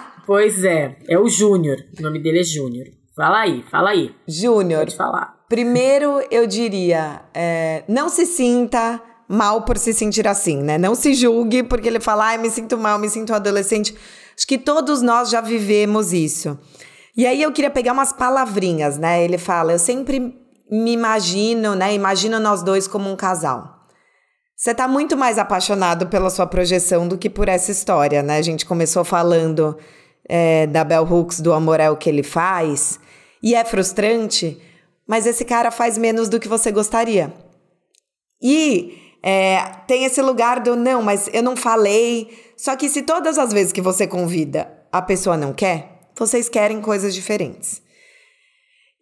Pois é, é o Júnior. O nome dele é Júnior. Fala aí, fala aí. Júnior, Pode falar. primeiro eu diria, é, não se sinta mal por se sentir assim, né? Não se julgue porque ele fala, ai, me sinto mal, me sinto adolescente. Acho que todos nós já vivemos isso. E aí eu queria pegar umas palavrinhas, né? Ele fala, eu sempre me imagino, né? Imagino nós dois como um casal. Você tá muito mais apaixonado pela sua projeção do que por essa história, né? A gente começou falando é, da Bell Hooks, do amor é o que ele faz. E é frustrante mas esse cara faz menos do que você gostaria. E é, tem esse lugar do não, mas eu não falei. Só que se todas as vezes que você convida a pessoa não quer, vocês querem coisas diferentes.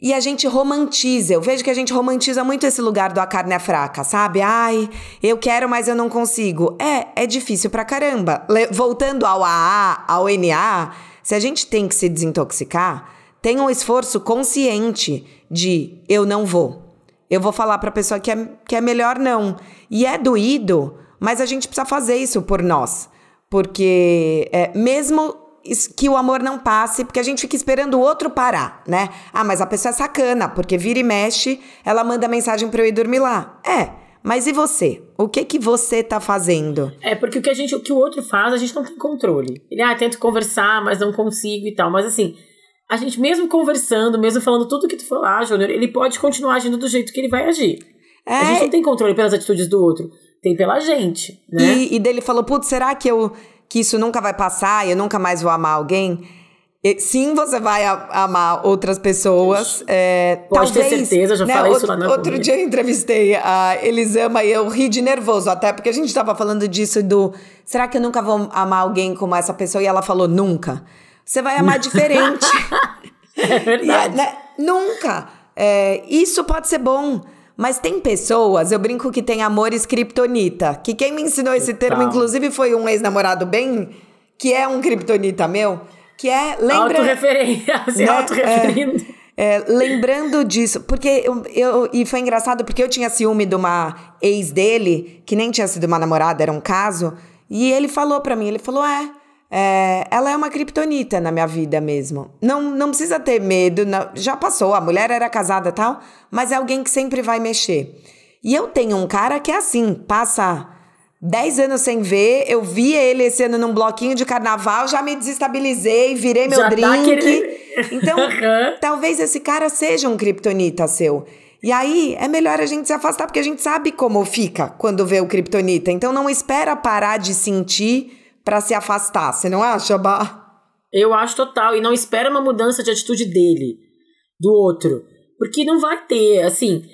E a gente romantiza, eu vejo que a gente romantiza muito esse lugar do a carne é fraca, sabe? Ai, eu quero, mas eu não consigo. É, é difícil pra caramba. Le voltando ao AA, ao NA, se a gente tem que se desintoxicar, tem um esforço consciente de eu não vou. Eu vou falar pra pessoa que é, que é melhor não. E é doído, mas a gente precisa fazer isso por nós. Porque é, mesmo que o amor não passe, porque a gente fica esperando o outro parar, né? Ah, mas a pessoa é sacana, porque vira e mexe, ela manda mensagem para eu ir dormir lá. É, mas e você? O que que você tá fazendo? É, porque o que a gente, o que o outro faz, a gente não tem controle. Ele, ah, tento conversar, mas não consigo e tal. Mas assim, a gente mesmo conversando, mesmo falando tudo que tu falar, Júnior, ele pode continuar agindo do jeito que ele vai agir. É... A gente não tem controle pelas atitudes do outro, tem pela gente, né? E, e dele falou, putz, será que eu que isso nunca vai passar e eu nunca mais vou amar alguém. Sim, você vai amar outras pessoas. É, Pode talvez, ter certeza, já né, falei outro, isso lá na Outro dia eu entrevistei a Elisama e eu ri de nervoso, até porque a gente estava falando disso do será que eu nunca vou amar alguém como essa pessoa? E ela falou, nunca. Você vai amar diferente. é verdade. E, né, nunca. É, isso pode ser bom. Mas tem pessoas, eu brinco que tem amores kriptonita, que quem me ensinou esse termo, inclusive, foi um ex-namorado bem, que é um kriptonita meu, que é... Lembra, Autorreferência, se né, autorreferindo. É, é, lembrando disso, porque eu, eu, E foi engraçado, porque eu tinha ciúme de uma ex dele, que nem tinha sido uma namorada, era um caso, e ele falou para mim, ele falou, é... É, ela é uma kriptonita na minha vida mesmo. Não, não precisa ter medo, não, já passou, a mulher era casada tal, mas é alguém que sempre vai mexer. E eu tenho um cara que é assim, passa 10 anos sem ver, eu vi ele esse ano num bloquinho de carnaval, já me desestabilizei, virei meu já drink. Tá então, talvez esse cara seja um kriptonita seu. E aí é melhor a gente se afastar, porque a gente sabe como fica quando vê o kriptonita. Então não espera parar de sentir para se afastar. Você não acha, Bah? Eu acho total. E não espera uma mudança de atitude dele, do outro. Porque não vai ter, assim.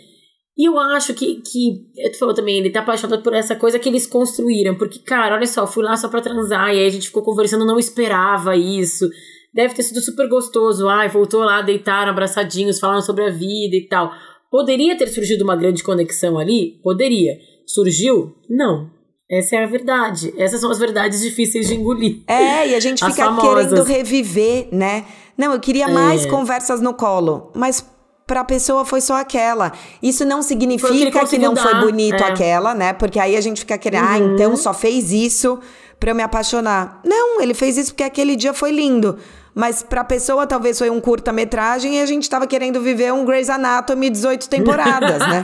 E eu acho que, que. Tu falou também, ele tá apaixonado por essa coisa que eles construíram. Porque, cara, olha só, fui lá só pra transar. E aí a gente ficou conversando, não esperava isso. Deve ter sido super gostoso. Ai, voltou lá, deitaram abraçadinhos, falando sobre a vida e tal. Poderia ter surgido uma grande conexão ali? Poderia. Surgiu? Não. Essa é a verdade. Essas são as verdades difíceis de engolir. É, e a gente fica famosas. querendo reviver, né? Não, eu queria mais é. conversas no colo, mas para a pessoa foi só aquela. Isso não significa que, que não dar. foi bonito é. aquela, né? Porque aí a gente fica querendo, ah, uhum. ah, então só fez isso para eu me apaixonar. Não, ele fez isso porque aquele dia foi lindo. Mas pra pessoa talvez foi um curta-metragem e a gente tava querendo viver um Grey's Anatomy 18 temporadas, né?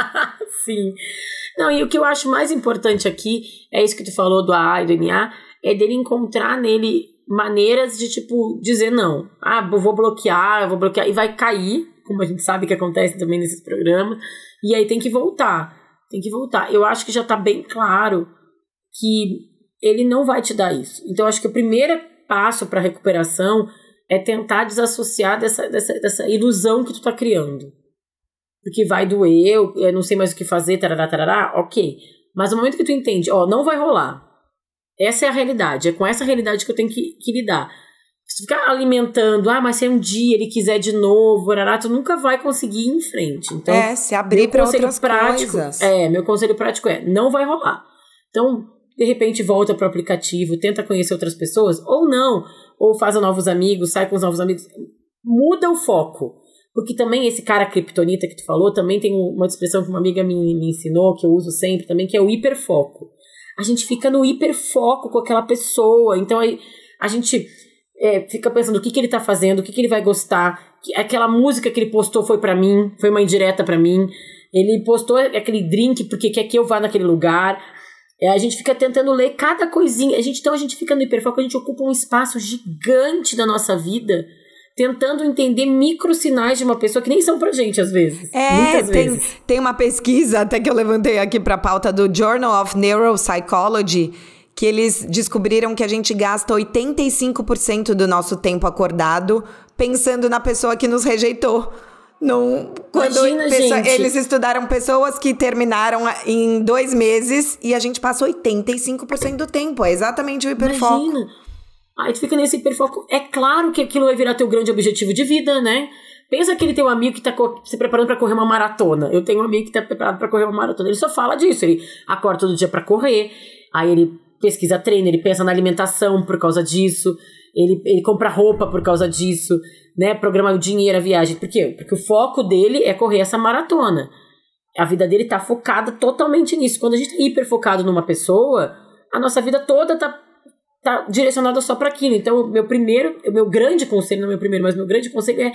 Sim. Não, e o que eu acho mais importante aqui é isso que tu falou do AA e do NA, é dele encontrar nele maneiras de, tipo, dizer não. Ah, vou bloquear, vou bloquear, e vai cair, como a gente sabe que acontece também nesses programas, e aí tem que voltar. Tem que voltar. Eu acho que já tá bem claro que ele não vai te dar isso. Então, acho que o primeiro passo para recuperação é tentar desassociar dessa, dessa, dessa ilusão que tu tá criando porque vai doer, eu, eu não sei mais o que fazer, tarará, tarará, ok. Mas no momento que tu entende, ó, não vai rolar. Essa é a realidade, é com essa realidade que eu tenho que, que lidar. Se ficar alimentando, ah, mas se um dia ele quiser de novo, tarará, tu nunca vai conseguir ir em frente. Então, é, se abrir para outras prático, coisas. É, meu conselho prático é, não vai rolar. Então, de repente volta pro aplicativo, tenta conhecer outras pessoas, ou não, ou faz novos amigos, sai com os novos amigos, muda o foco. Porque também esse cara kryptonita que tu falou, também tem uma expressão que uma amiga me, me ensinou, que eu uso sempre também, que é o hiperfoco. A gente fica no hiperfoco com aquela pessoa. Então aí a gente é, fica pensando o que, que ele tá fazendo, o que, que ele vai gostar. Aquela música que ele postou foi para mim, foi uma indireta para mim. Ele postou aquele drink porque quer que eu vá naquele lugar. É, a gente fica tentando ler cada coisinha. A gente, então a gente fica no hiperfoco, a gente ocupa um espaço gigante da nossa vida tentando entender micro sinais de uma pessoa que nem são pra gente, às vezes. É, muitas tem, vezes. tem uma pesquisa, até que eu levantei aqui pra pauta do Journal of Neuropsychology, que eles descobriram que a gente gasta 85% do nosso tempo acordado pensando na pessoa que nos rejeitou. Num, quando Imagina, pessoa- gente. eles estudaram pessoas que terminaram em dois meses e a gente passa 85% do tempo. É exatamente o hiperfoco. Imagina. Aí tu fica nesse hiperfoco. É claro que aquilo vai virar teu grande objetivo de vida, né? Pensa aquele teu amigo que tá se preparando pra correr uma maratona. Eu tenho um amigo que tá preparado pra correr uma maratona. Ele só fala disso. Ele acorda todo dia pra correr. Aí ele pesquisa treino, ele pensa na alimentação por causa disso. Ele, ele compra roupa por causa disso, né? Programa o dinheiro, a viagem. Por quê? Porque o foco dele é correr essa maratona. A vida dele tá focada totalmente nisso. Quando a gente tá hiper focado numa pessoa, a nossa vida toda tá tá direcionada só para aquilo. Então, meu primeiro, meu grande conselho, não meu primeiro, mas meu grande conselho é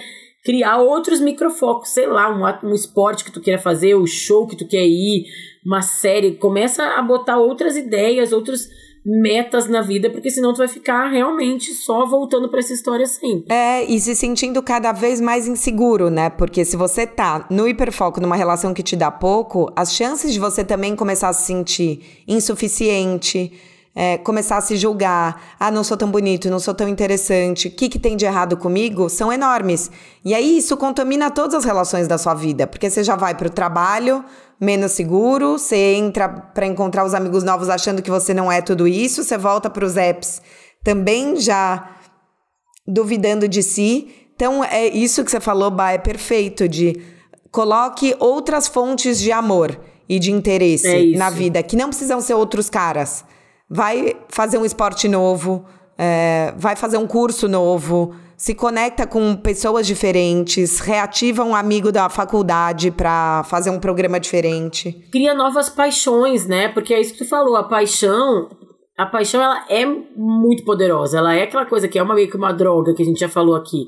criar outros microfocos, sei lá, um, um esporte que tu queira fazer, o show que tu quer ir, uma série, começa a botar outras ideias, outros metas na vida, porque senão tu vai ficar realmente só voltando para essa história sempre. É, e se sentindo cada vez mais inseguro, né? Porque se você tá no hiperfoco numa relação que te dá pouco, as chances de você também começar a se sentir insuficiente, é, começar a se julgar, ah, não sou tão bonito, não sou tão interessante, o que, que tem de errado comigo, são enormes. E aí isso contamina todas as relações da sua vida, porque você já vai pro trabalho menos seguro, você entra para encontrar os amigos novos achando que você não é tudo isso, você volta pros apps também já duvidando de si. Então, é isso que você falou, Bah, é perfeito, de coloque outras fontes de amor e de interesse É na vida, que não precisam ser outros caras. Vai fazer um esporte novo, é, vai fazer um curso novo, se conecta com pessoas diferentes, reativa um amigo da faculdade para fazer um programa diferente. Cria novas paixões, né? Porque é isso que tu falou, a paixão, a paixão ela é muito poderosa, ela é aquela coisa que é uma meio que uma droga que a gente já falou aqui.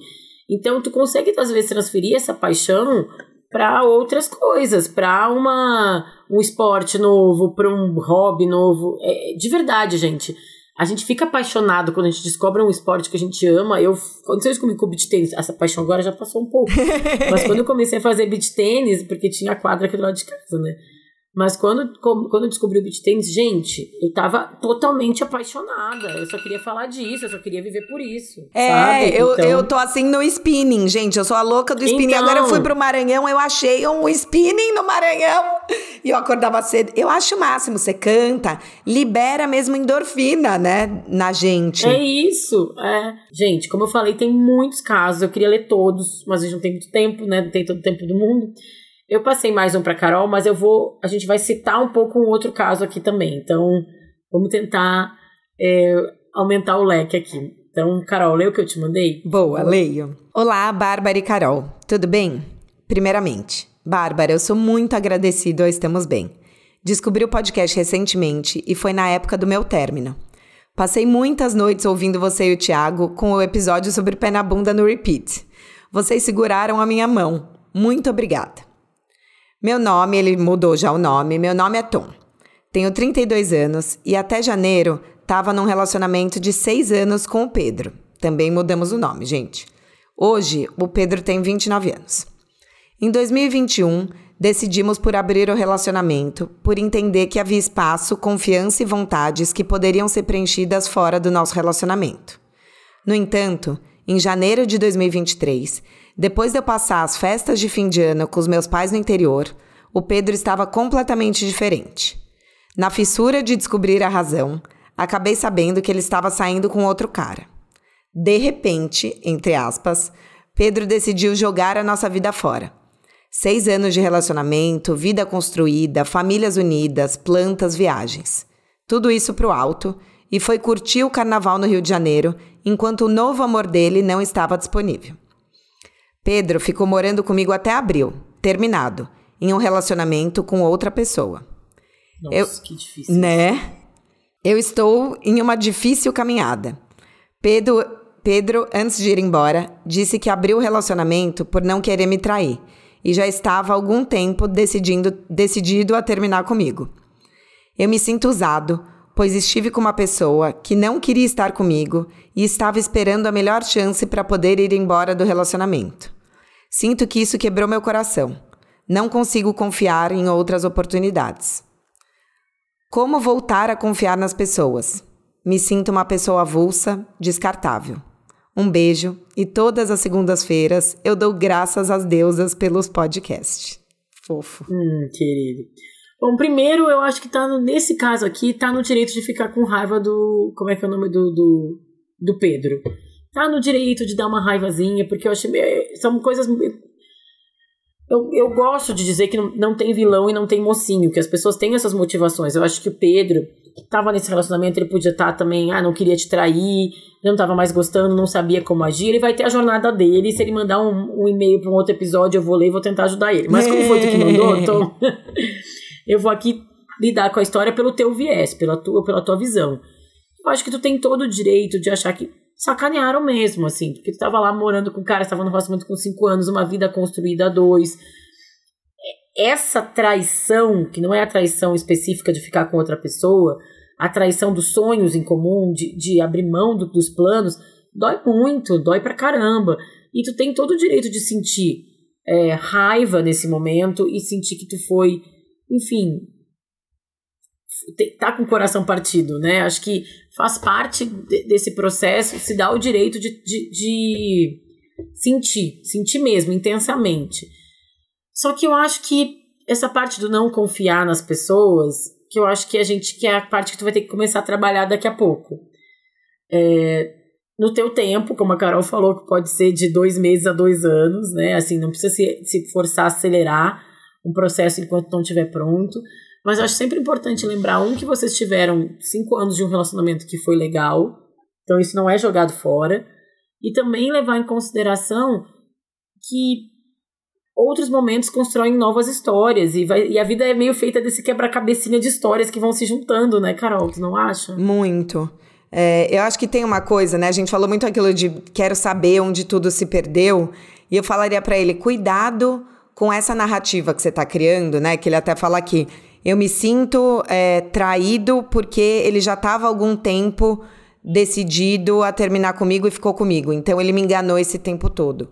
Então tu consegue às vezes transferir essa paixão para outras coisas, para uma um esporte novo, para um hobby novo. É, de verdade, gente. A gente fica apaixonado quando a gente descobre um esporte que a gente ama. Eu, quando eu descobri com o beach tênis, essa paixão agora já passou um pouco. Mas quando eu comecei a fazer beach tênis, porque tinha a quadra aqui do lado de casa, né? Mas quando, como- quando eu descobri o beach tênis, gente, eu tava totalmente apaixonada. Eu só queria falar disso, eu só queria viver por isso. É, sabe? eu, Então- eu tô assim no spinning, gente. Eu sou a louca do spinning. Então. Agora eu fui pro Maranhão, eu achei um spinning no Maranhão. E eu acordava cedo. Eu acho o máximo. Você canta, libera mesmo endorfina, né? Na gente. É isso, é. Gente, como eu falei, tem muitos casos. Eu queria ler todos, mas a gente não tem muito tempo, né? Não tem todo o tempo do mundo. Eu passei mais um pra Carol, mas eu vou. A gente vai citar um pouco um outro caso aqui também. Então, vamos tentar é, aumentar o leque aqui. Então, Carol, lê o que eu te mandei? Boa, leio. Olá, Bárbara e Carol. Tudo bem? Primeiramente, Bárbara, eu sou muito agradecido ao Estamos Bem. Descobri o podcast recentemente e foi na época do meu término. Passei muitas noites ouvindo você e o Thiago com o episódio sobre pé na bunda no repeat. Vocês seguraram a minha mão. Muito obrigada. Meu nome, ele mudou já o nome. Meu nome é Tom. Tenho 32 anos e até janeiro estava num relacionamento de 6 anos com o Pedro. Também mudamos o nome, gente. Hoje, o Pedro tem 29 anos. Em 2021, decidimos por abrir o relacionamento, por entender que havia espaço, confiança e vontades que poderiam ser preenchidas fora do nosso relacionamento. No entanto, em janeiro de 2023, depois de eu passar as festas de fim de ano com os meus pais no interior, o Pedro estava completamente diferente. Na fissura de descobrir a razão, acabei sabendo que ele estava saindo com outro cara. De repente, entre aspas, Pedro decidiu jogar a nossa vida fora. Seis anos de relacionamento, vida construída, famílias unidas, plantas, viagens. Tudo isso pro alto e foi curtir o carnaval no Rio de Janeiro enquanto o novo amor dele não estava disponível. Pedro ficou morando comigo até abril, terminado, em um relacionamento com outra pessoa. Nossa, Eu- que difícil. Né? Eu estou em uma difícil caminhada. Pedro, Pedro, antes de ir embora, disse que abriu o relacionamento por não querer me trair e já estava há algum tempo decidindo, decidido a terminar comigo. Eu me sinto usado, pois estive com uma pessoa que não queria estar comigo e estava esperando a melhor chance para poder ir embora do relacionamento. Sinto que isso quebrou meu coração. Não consigo confiar em outras oportunidades. Como voltar a confiar nas pessoas? Me sinto uma pessoa avulsa, descartável. Um beijo e todas as segundas-feiras eu dou graças às deusas pelos podcasts. Fofo. Hum, querido. Bom, primeiro eu acho que tá no, nesse caso aqui, tá no direito de ficar com raiva do. Como é que é o nome do, do, do Pedro? Tá no direito de dar uma raivazinha, porque eu acho. São coisas. Eu, eu gosto de dizer que não, não tem vilão e não tem mocinho, que as pessoas têm essas motivações. Eu acho que o Pedro tava nesse relacionamento, ele podia estar tá também, ah, não queria te trair, não tava mais gostando, não sabia como agir. Ele vai ter a jornada dele. Se ele mandar um, um e-mail para um outro episódio, eu vou ler e vou tentar ajudar ele. Mas como foi tu que mandou, então eu vou aqui lidar com a história pelo teu viés, pela tua, pela tua visão. Eu acho que tu tem todo o direito de achar que sacanearam mesmo, assim, porque tu tava lá morando com o cara, estava no relacionamento com cinco anos, uma vida construída a dois. Essa traição, que não é a traição específica de ficar com outra pessoa, a traição dos sonhos em comum, de, de abrir mão do, dos planos, dói muito, dói pra caramba. E tu tem todo o direito de sentir é, raiva nesse momento e sentir que tu foi, enfim, tá com o coração partido, né? Acho que faz parte de, desse processo, se dá o direito de, de, de, sentir, sentir mesmo, intensamente. Só que eu acho que essa parte do não confiar nas pessoas, que eu acho que a gente que é a parte que tu vai ter que começar a trabalhar daqui a pouco. É, no teu tempo, como a Carol falou, que pode ser de dois meses a dois anos, né? Assim, não precisa se, se forçar a acelerar um processo enquanto não estiver pronto. Mas eu acho sempre importante lembrar, um, que vocês tiveram cinco anos de um relacionamento que foi legal, então isso não é jogado fora, e também levar em consideração que outros momentos constroem novas histórias, e, vai, e a vida é meio feita desse quebra-cabecinha de histórias que vão se juntando, né, Carol? Tu não acha? Muito. É, eu acho que tem uma coisa, né? A gente falou muito aquilo de quero saber onde tudo se perdeu, e eu falaria para ele: cuidado com essa narrativa que você está criando, né? Que ele até fala aqui eu me sinto é, traído porque ele já estava algum tempo decidido a terminar comigo e ficou comigo. Então ele me enganou esse tempo todo.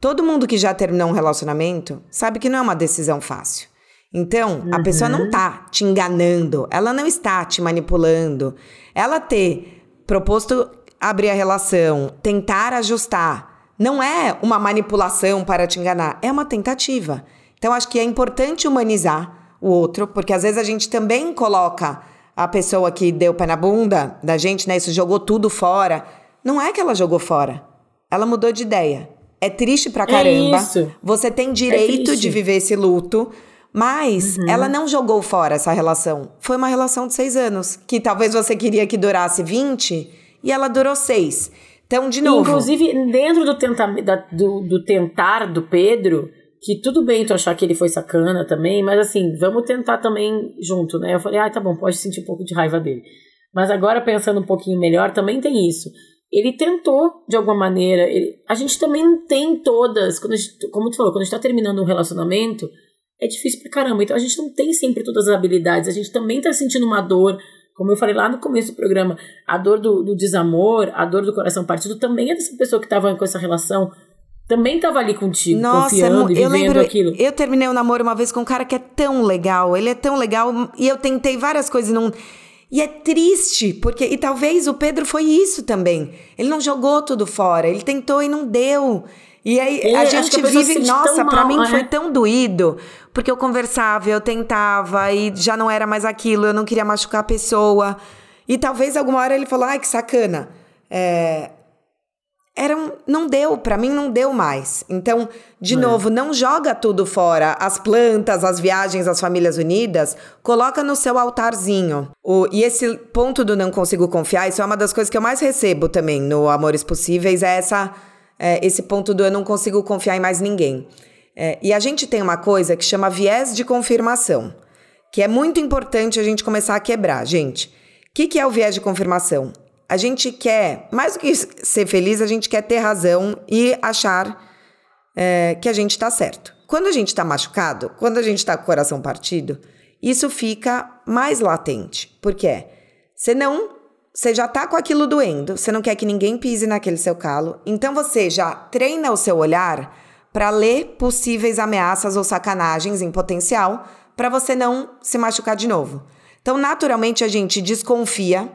Todo mundo que já terminou um relacionamento sabe que não é uma decisão fácil. Então, uhum. a pessoa não tá te enganando, ela não está te manipulando. Ela ter proposto abrir a relação, tentar ajustar, não é uma manipulação para te enganar, é uma tentativa. Então, acho que é importante humanizar o outro, porque às vezes a gente também coloca a pessoa que deu pé na bunda da gente, né? Isso jogou tudo fora. Não é que ela jogou fora. Ela mudou de ideia. É triste pra caramba. É isso. Você tem direito é de viver esse luto. Mas uhum. ela não jogou fora essa relação. Foi uma relação de seis anos. Que talvez você queria que durasse 20 e ela durou seis. Então, de novo. Inclusive, dentro do, tenta, do, do tentar do Pedro, que tudo bem tu achar que ele foi sacana também, mas assim, vamos tentar também junto, né? Eu falei, ah, tá bom, pode sentir um pouco de raiva dele. Mas agora, pensando um pouquinho melhor, também tem isso. Ele tentou, de alguma maneira, ele, a gente também tem todas, quando gente, como tu falou, quando a gente tá terminando um relacionamento, é difícil pra caramba. Então a gente não tem sempre todas as habilidades, a gente também tá sentindo uma dor, como eu falei lá no começo do programa, a dor do, do desamor, a dor do coração partido também é dessa pessoa que tava com essa relação também tava ali contigo, Nossa, confiando e vivendo eu lembro, aquilo. Eu terminei o um namoro uma vez com um cara que é tão legal, ele é tão legal, e eu tentei várias coisas e não... E é triste, porque... E talvez o Pedro foi isso também. Ele não jogou tudo fora, ele tentou e não deu. E aí é, a gente a vive... Nossa, para mim é? foi tão doído, porque eu conversava, eu tentava, e já não era mais aquilo, eu não queria machucar a pessoa. E talvez alguma hora ele falou, ai, que sacana. É, era um, não deu, para mim não deu mais. Então, de é. novo, não joga tudo fora, as plantas, as viagens, as famílias unidas, coloca no seu altarzinho. O, e esse ponto do não consigo confiar, isso é uma das coisas que eu mais recebo também no Amores Possíveis, é essa é, esse ponto do eu não consigo confiar em mais ninguém. É, e a gente tem uma coisa que chama viés de confirmação, que é muito importante a gente começar a quebrar, gente. O que, que é o viés de confirmação? A gente quer, mais do que ser feliz, a gente quer ter razão e achar é, que a gente está certo. Quando a gente está machucado, quando a gente está com o coração partido, isso fica mais latente. Por quê? Você não. Você já tá com aquilo doendo, você não quer que ninguém pise naquele seu calo, então você já treina o seu olhar para ler possíveis ameaças ou sacanagens em potencial para você não se machucar de novo. Então, naturalmente, a gente desconfia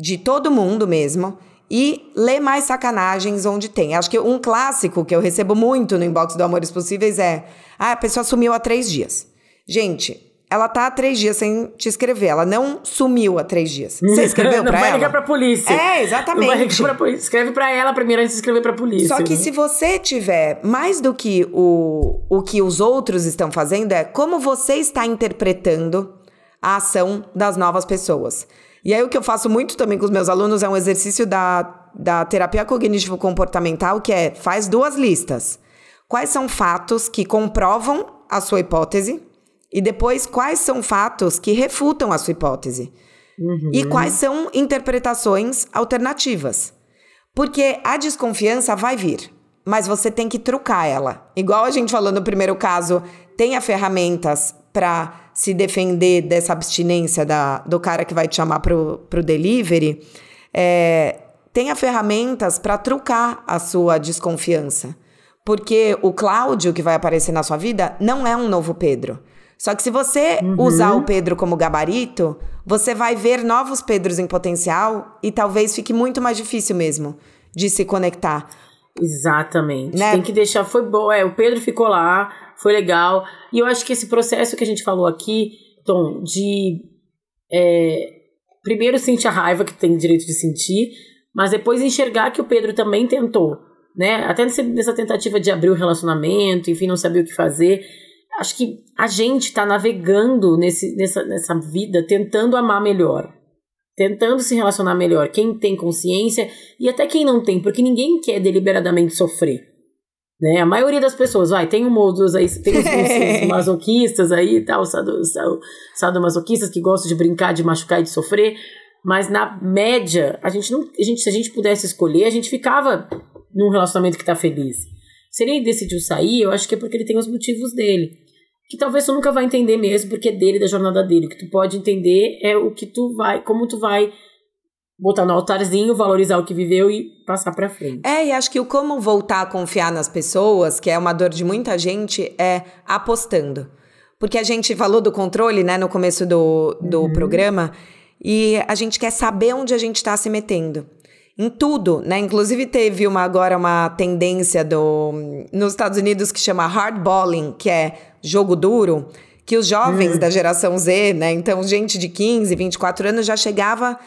de todo mundo mesmo e lê mais sacanagens onde tem. Acho que um clássico que eu recebo muito no inbox do Amores Possíveis é: ah, a pessoa sumiu há três dias. Gente, ela tá há três dias sem te escrever. Ela não sumiu há três dias. Você escreveu pra ela? Não vai ligar pra polícia. É, exatamente. Não vai ligar pra polícia. Escreve pra ela primeiro antes de escrever pra polícia. Só que né? se você tiver mais do que o, o que os outros estão fazendo, é como você está interpretando a ação das novas pessoas. E aí o que eu faço muito também com os meus alunos é um exercício da, da terapia cognitivo-comportamental, que é faz duas listas. Quais são fatos que comprovam a sua hipótese? E depois, quais são fatos que refutam a sua hipótese? Uhum. E quais são interpretações alternativas? Porque a desconfiança vai vir, mas você tem que trucar ela. Igual a gente falou no primeiro caso, tenha ferramentas para se defender dessa abstinência da, do cara que vai te chamar pro, pro delivery. É, tenha ferramentas para trucar a sua desconfiança. Porque o Cláudio que vai aparecer na sua vida não é um novo Pedro. Só que se você Uhum. usar o Pedro como gabarito, você vai ver novos Pedros em potencial e talvez fique muito mais difícil mesmo de se conectar. Exatamente. Né? Tem que deixar. Foi bom. É, o Pedro ficou lá, foi legal. E eu acho que esse processo que a gente falou aqui, Tom, de. é, primeiro sentir a raiva que tem direito de sentir, mas depois enxergar que o Pedro também tentou. Né? Até nessa tentativa de abrir o relacionamento, enfim, não sabia o que fazer. Acho que a gente tá navegando nesse, nessa, nessa vida tentando amar melhor tentando se relacionar melhor, quem tem consciência e até quem não tem, porque ninguém quer deliberadamente sofrer. Né? A maioria das pessoas, vai, tem um modus aí, tem os, os- os masoquistas aí e tal, sado- sadomasoquistas que gostam de brincar, de machucar e de sofrer, mas na média, a gente não, a gente, se a gente pudesse escolher, a gente ficava num relacionamento que tá feliz. Se ele decidiu sair, eu acho que é porque ele tem os motivos dele que talvez tu nunca vai entender mesmo, porque é dele, da jornada dele. O que tu pode entender é o que tu vai, como tu vai botar no altarzinho, valorizar o que viveu e passar pra frente. É, e acho que o como voltar a confiar nas pessoas, que é uma dor de muita gente, é apostando. Porque a gente falou do controle, né, no começo do, do programa, e a gente quer saber onde a gente está se metendo. Em tudo, né? Inclusive teve uma agora uma tendência do nos Estados Unidos que chama hardballing, que é jogo duro, que os jovens da geração Z, né? Então, gente de 15, 24 anos já chegava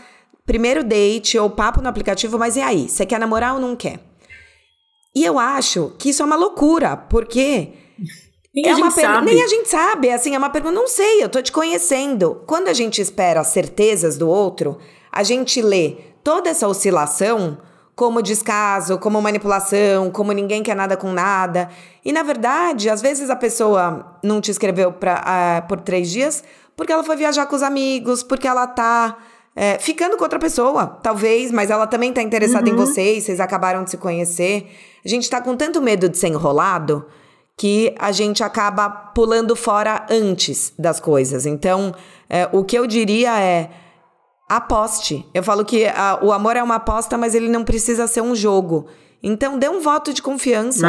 primeiro date ou papo no aplicativo, mas e aí? Você quer namorar ou não quer? E eu acho que isso é uma loucura, porque Nem é a uma gente per- sabe. nem a gente sabe, assim, é uma pergunta, não sei, eu tô te conhecendo. Quando a gente espera certezas do outro, a gente lê toda essa oscilação como descaso, como manipulação, como ninguém quer nada com nada. E na verdade, às vezes a pessoa não te escreveu pra, ah, por três dias porque ela foi viajar com os amigos, porque ela tá é, ficando com outra pessoa, talvez, mas ela também tá interessada em vocês, vocês acabaram de se conhecer. A gente tá com tanto medo de ser enrolado que a gente acaba pulando fora antes das coisas. Então, é, o que eu diria é aposte. Eu falo que a- o amor é uma aposta, mas ele não precisa ser um jogo. Então, dê um voto de confiança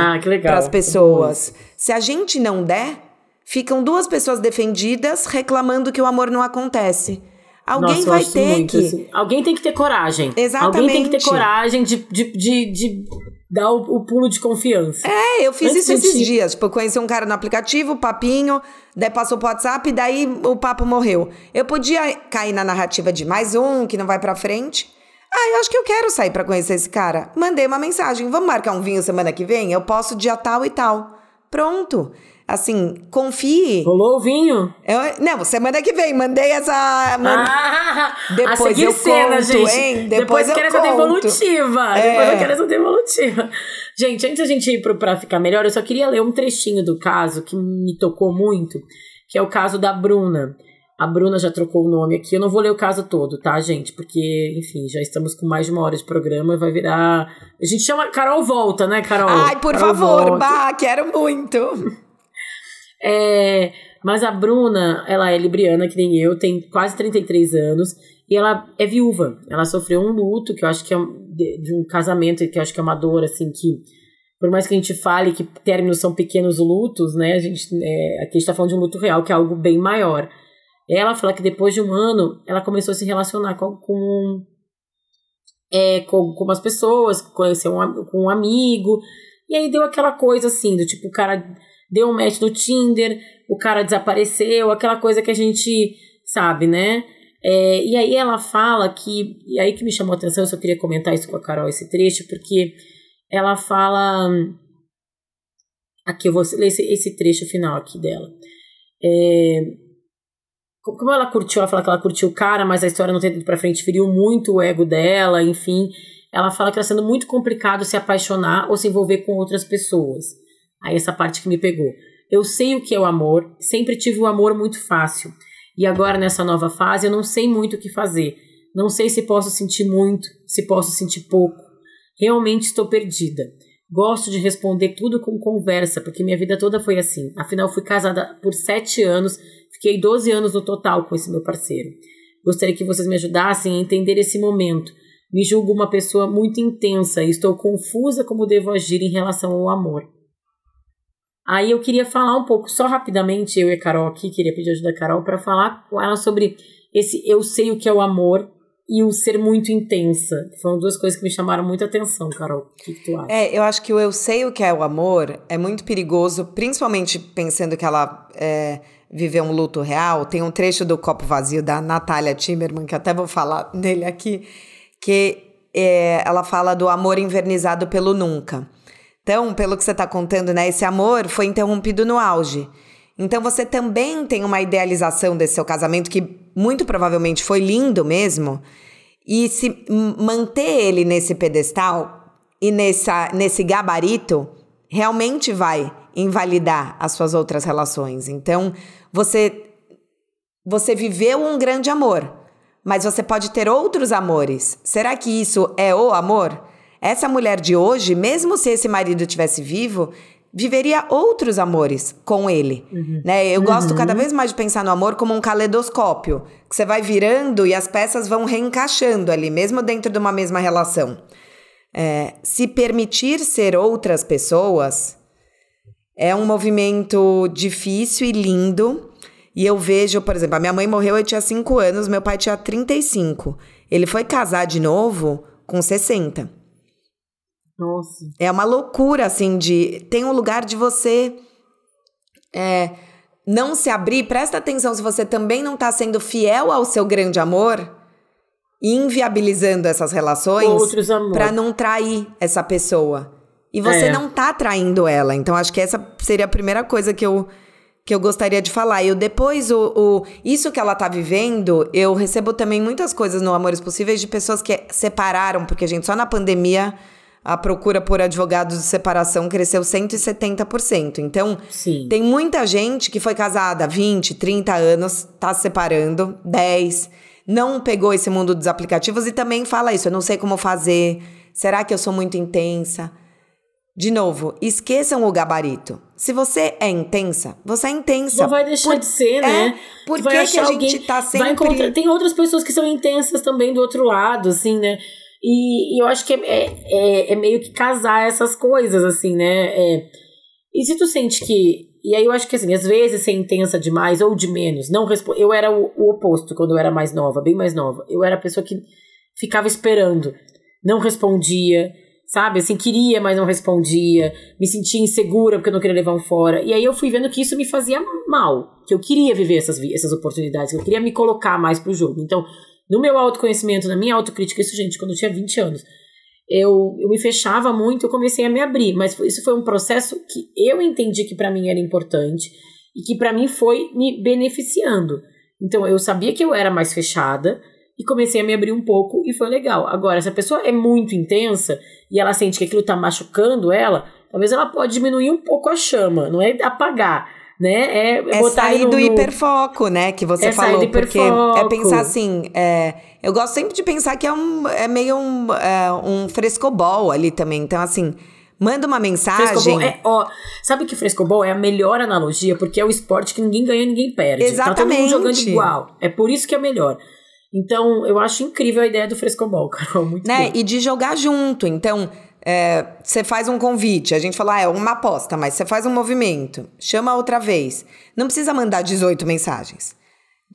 Ah, para as pessoas. Se a gente não der, ficam duas pessoas defendidas reclamando que o amor não acontece. Alguém Nossa, vai ter muito, que. assim. Alguém tem que ter coragem. Exatamente. Alguém tem que ter coragem de, de, de, de dar o, o pulo de confiança. É, eu fiz Antes isso esses de- dias. Tipo, eu conheci um cara no aplicativo, papinho, daí passou pro WhatsApp, daí o papo morreu. Eu podia cair na narrativa de mais um que não vai pra frente. Ah, eu acho que eu quero sair pra conhecer esse cara. Mandei uma mensagem. Vamos marcar um vinho semana que vem? Eu posso dia tal e tal. Pronto. Assim, confie. Rolou o vinho? Eu- não, semana que vem. Mandei essa. man- Ah, Depois eu cena, conto, gente. hein? Depois, Depois eu eu quero essa conto. devolutiva. É. Depois eu quero essa devolutiva. Gente, antes da gente ir pro Pra Ficar Melhor, eu só queria ler um trechinho do caso que me tocou muito, que é o caso da Bruna. A Bruna já trocou o nome aqui. Eu não vou ler o caso todo, tá, gente? Porque, enfim, já estamos com mais de uma hora de programa. Vai virar. A gente chama. Carol volta, né, Carol? Ai, por Carol favor, volta. bah, quero muito. É, mas a Bruna, ela é libriana, que nem eu, tem quase 33 anos, e ela é viúva. Ela sofreu um luto, que eu acho que é um- de, de um casamento, que eu acho que é uma dor, assim, que por mais que a gente fale que términos são pequenos lutos, né, a gente, é, aqui a gente tá falando de um luto real, que é algo bem maior. Ela fala que depois de um ano, ela começou a se relacionar com, com é, com, com umas pessoas, conheceu um, com um amigo. E aí deu aquela coisa assim, do tipo, o cara deu um match no Tinder, o cara desapareceu, aquela coisa que a gente sabe, né? É, e aí ela fala que. E aí que me chamou a atenção, eu só queria comentar isso com a Carol, esse trecho, porque ela fala. Aqui eu vou ler esse, esse trecho final aqui dela. É, como ela curtiu, ela fala que ela curtiu o cara, mas a história não tem ido pra frente, feriu muito o ego dela, enfim. Ela fala que está sendo muito complicado se apaixonar ou se envolver com outras pessoas. Aí essa parte que me pegou. Eu sei o que é o amor, sempre tive o amor muito fácil. E agora nessa nova fase eu não sei muito o que fazer. Não sei se posso sentir muito, se posso sentir pouco. Realmente estou perdida. Gosto de responder tudo com conversa, porque minha vida toda foi assim. Afinal, fui casada por sete anos Fiquei 12 anos no total com esse meu parceiro. Gostaria que vocês me ajudassem a entender esse momento. Me julgo uma pessoa muito intensa e estou confusa como devo agir em relação ao amor. Aí eu queria falar um pouco, só rapidamente, eu e a Carol aqui, queria pedir ajuda da Carol para falar com ela sobre esse eu sei o que é o amor e o ser muito intensa. Foram duas coisas que me chamaram muita atenção, Carol. O que, que tu acha? É, eu acho que o eu sei o que é o amor é muito perigoso, principalmente pensando que ela é, viver um luto real, tem um trecho do Copo Vazio da Natália Timmerman, que até vou falar nele aqui, que é, ela fala do amor invernizado pelo nunca. Então, pelo que você está contando, né, esse amor foi interrompido no auge. Então, você também tem uma idealização desse seu casamento, que muito provavelmente foi lindo mesmo, e se manter ele nesse pedestal e nessa, nesse gabarito realmente vai invalidar as suas outras relações. Então, você você viveu um grande amor, mas você pode ter outros amores. Será que isso é o amor? Essa mulher de hoje, mesmo se esse marido tivesse vivo, viveria outros amores com ele, uhum. né? Eu uhum. gosto cada vez mais de pensar no amor como um caleidoscópio, que você vai virando e as peças vão reencaixando ali, mesmo dentro de uma mesma relação. É, se permitir ser outras pessoas é um movimento difícil e lindo. E eu vejo, por exemplo, a minha mãe morreu, eu tinha 5 anos, meu pai tinha 35. Ele foi casar de novo com 60. Nossa. É uma loucura, assim, de. Tem um lugar de você. É, não se abrir. Presta atenção se você também não está sendo fiel ao seu grande amor inviabilizando essas relações para não trair essa pessoa. E você é. não tá traindo ela. Então, acho que essa seria a primeira coisa que eu, que eu gostaria de falar. E eu depois, o, o, isso que ela tá vivendo, eu recebo também muitas coisas no Amores Possíveis de pessoas que separaram, porque, gente, só na pandemia a procura por advogados de separação cresceu 170%. Então, Sim. tem muita gente que foi casada há 20, 30 anos, tá se separando, 10, não pegou esse mundo dos aplicativos e também fala isso, eu não sei como fazer, será que eu sou muito intensa? De novo, esqueçam o gabarito. Se você é intensa, você é intensa. Não vai deixar Por, de ser, né? É, por que, que a gente tá sempre... Encontrar, tem outras pessoas que são intensas também do outro lado, assim, né? E, e eu acho que é, é, é, é, meio que casar essas coisas, assim, né? É, e se tu sente que... E aí eu acho que, assim, às vezes ser intensa demais ou de menos, não responde... Eu era o, o oposto quando eu era mais nova, bem mais nova. Eu era a pessoa que ficava esperando, não respondia sabe? Assim, queria, mas não respondia, me sentia insegura porque eu não queria levar um fora. E aí eu fui vendo que isso me fazia mal, que eu queria viver essas, essas oportunidades, que eu queria me colocar mais pro jogo. Então, no meu autoconhecimento, na minha autocrítica, isso, gente, quando eu tinha 20 anos, eu, eu me fechava muito, eu comecei a me abrir, mas isso foi um processo que eu entendi que para mim era importante e que para mim foi me beneficiando. Então, eu sabia que eu era mais fechada, e comecei a me abrir um pouco e foi legal. Agora, se a pessoa é muito intensa e ela sente que aquilo tá machucando ela, talvez ela pode diminuir um pouco a chama, não é apagar, né? É, é sair no, do hiperfoco, né? Que você é falou, porque é pensar assim. É, eu gosto sempre de pensar que é um é meio um, é, um frescobol ali também. Então, assim. Manda uma mensagem. Frescobol é, ó, sabe que frescobol é a melhor analogia, porque é o esporte que ninguém ganha, ninguém perde. Exatamente. Tá todo mundo jogando igual. É por isso que é melhor. Então, eu acho incrível a ideia do frescobol, Carol. Muito né? E de jogar junto. Então, é, você faz um convite, a gente fala, ah, é uma aposta, mas você faz um movimento, chama outra vez. Não precisa mandar 18 mensagens.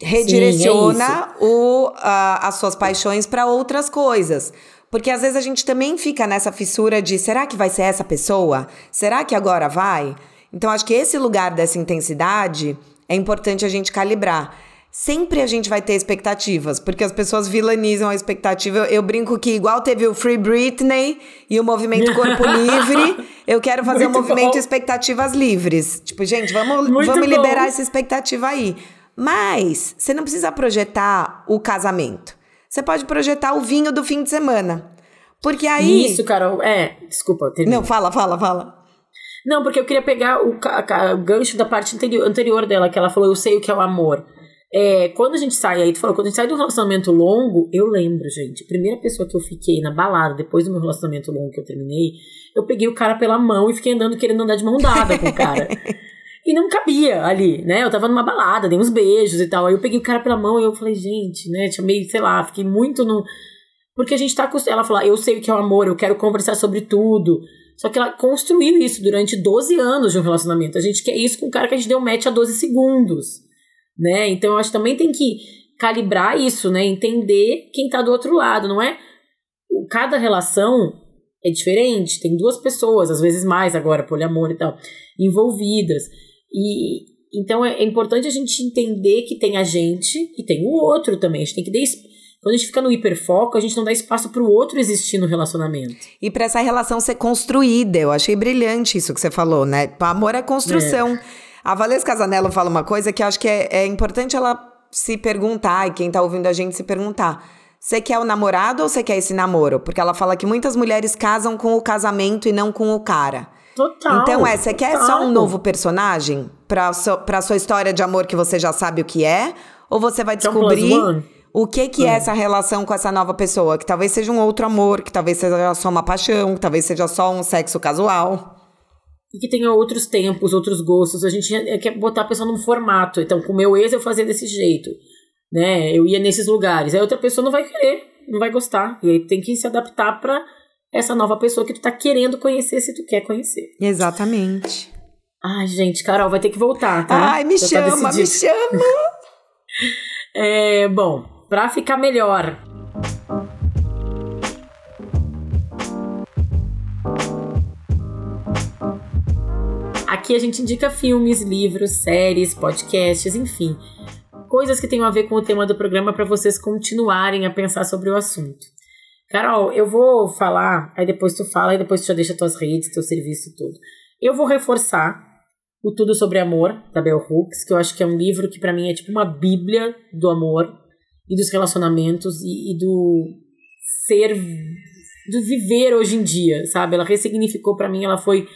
Redireciona Sim, é o, a, as suas paixões para outras coisas. Porque às vezes a gente também fica nessa fissura de será que vai ser essa pessoa? Será que agora vai? Então acho que esse lugar dessa intensidade é importante a gente calibrar. Sempre a gente vai ter expectativas, porque as pessoas vilanizam a expectativa. Eu, eu brinco que, igual teve o Free Britney e o movimento Corpo Livre, eu quero fazer o um movimento bom. Expectativas Livres. Tipo, gente, vamos, vamos liberar essa expectativa aí. Mas você não precisa projetar o casamento. Você pode projetar o vinho do fim de semana. Porque aí. Isso, Carol. É, desculpa. Termina. Não, fala, fala, fala. Não, porque eu queria pegar o, o gancho da parte anterior, anterior dela, que ela falou: Eu sei o que é o amor. É, quando a gente sai, aí tu falou, quando a gente sai de um relacionamento longo, eu lembro, gente, a primeira pessoa que eu fiquei na balada, depois do meu relacionamento longo que eu terminei, eu peguei o cara pela mão e fiquei andando querendo andar de mão dada com o cara. e não cabia ali, né? Eu tava numa balada, dei uns beijos e tal. Aí eu peguei o cara pela mão e eu falei, gente, né? Tinha meio, sei lá, fiquei muito no. Porque a gente tá. Ela falou, eu sei o que é o amor, eu quero conversar sobre tudo. Só que ela construiu isso durante 12 anos de um relacionamento. A gente quer isso com o cara que a gente deu match a 12 segundos né? Então eu acho que também tem que calibrar isso, né? Entender quem tá do outro lado, não é? Cada relação é diferente, tem duas pessoas, às vezes mais agora, poliamor e tal, envolvidas. E então é, é importante a gente entender que tem a gente e tem o outro também. A gente tem que dar quando a gente fica no hiperfoco, a gente não dá espaço para o outro existir no relacionamento. E para essa relação ser construída, eu achei brilhante isso que você falou, né? O amor é construção. É. A Valesca Casanello fala uma coisa que eu acho que é, é importante ela se perguntar, e quem tá ouvindo a gente se perguntar. Você quer o namorado ou você quer esse namoro? Porque ela fala que muitas mulheres casam com o casamento e não com o cara. Total. Então é, você quer só um novo personagem pra, so, pra sua história de amor que você já sabe o que é? Ou você vai descobrir o que que é. é essa relação com essa nova pessoa? Que talvez seja um outro amor, que talvez seja só uma paixão, que talvez seja só um sexo casual e que tenha outros tempos, outros gostos. A gente quer botar a pessoa num formato. Então, com o meu ex, eu fazia desse jeito. Né? Eu ia nesses lugares. Aí outra pessoa não vai querer, não vai gostar. E aí tem que se adaptar para essa nova pessoa que tu tá querendo conhecer se tu quer conhecer. Exatamente. Ai, gente, Carol, vai ter que voltar, tá? Ai, me Já chama, tá me chama. é, bom, pra ficar melhor Aqui a gente indica filmes, livros, séries, podcasts, enfim, coisas que tenham a ver com o tema do programa para vocês continuarem a pensar sobre o assunto. Carol, eu vou falar, aí depois tu fala, e depois tu já deixa tuas redes, teu serviço tudo. Eu vou reforçar o Tudo sobre Amor, da Bell Hooks, que eu acho que é um livro que para mim é tipo uma bíblia do amor e dos relacionamentos e, e do ser, do viver hoje em dia, sabe? Ela ressignificou para mim, ela foi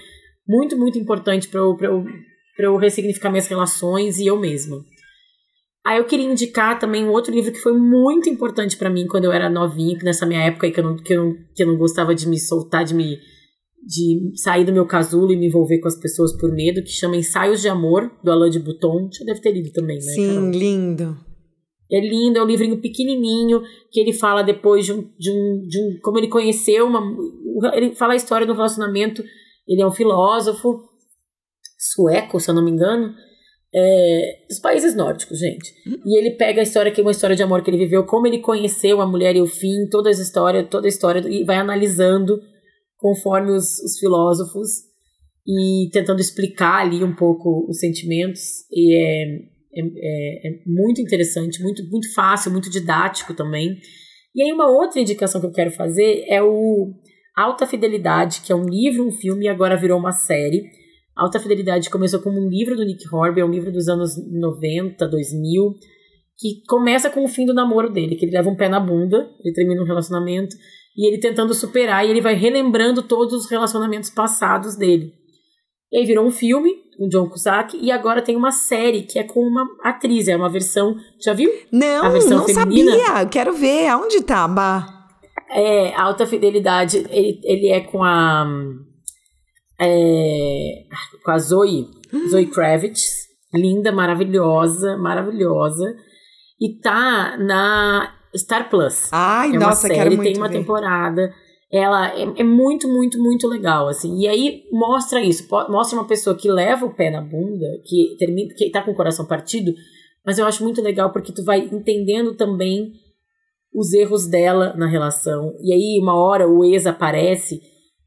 muito, muito importante para eu, eu, eu ressignificar minhas relações e eu mesma. Aí eu queria indicar também um outro livro que foi muito importante para mim quando eu era novinha, nessa minha época aí que eu, não, que, eu que eu não gostava de me soltar, de me de sair do meu casulo e me envolver com as pessoas por medo, que chama Ensaios de Amor, do Alain de Botton. Você deve ter lido também, né? Sim, Carol? lindo. É lindo, é um livrinho pequenininho, que ele fala depois de um, de um, de um como ele conheceu uma... Ele fala a história do relacionamento ele é um filósofo sueco, se eu não me engano, é, dos países nórdicos, gente. E ele pega a história que é uma história de amor que ele viveu, como ele conheceu a mulher e o fim, toda a história, toda a história e vai analisando conforme os, os filósofos e tentando explicar ali um pouco os sentimentos e é, é, é, é muito interessante, muito muito fácil, muito didático também. E aí uma outra indicação que eu quero fazer é o Alta Fidelidade, que é um livro, um filme e agora virou uma série. Alta Fidelidade começou como um livro do Nick Horby, é um livro dos anos 90, 2000, que começa com o fim do namoro dele, que ele leva um pé na bunda, ele termina um relacionamento e ele tentando superar e ele vai relembrando todos os relacionamentos passados dele. E aí virou um filme, com John Cusack, e agora tem uma série que é com uma atriz, é uma versão, já viu? Não, não feminina. sabia, quero ver, aonde tá, Bah? É, Alta Fidelidade, ele, ele é com a. É, com a Zoe, Zoe Kravitz, linda, maravilhosa, maravilhosa. E tá na Star Plus. Ai, é nossa, série, quero muito tem uma ver. temporada. Ela é, é, muito, muito, muito legal, assim. E aí mostra isso, mostra uma pessoa que leva o pé na bunda, que termina, que tá com o coração partido, mas eu acho muito legal porque tu vai entendendo também os erros dela na relação. E aí, uma hora, o ex aparece,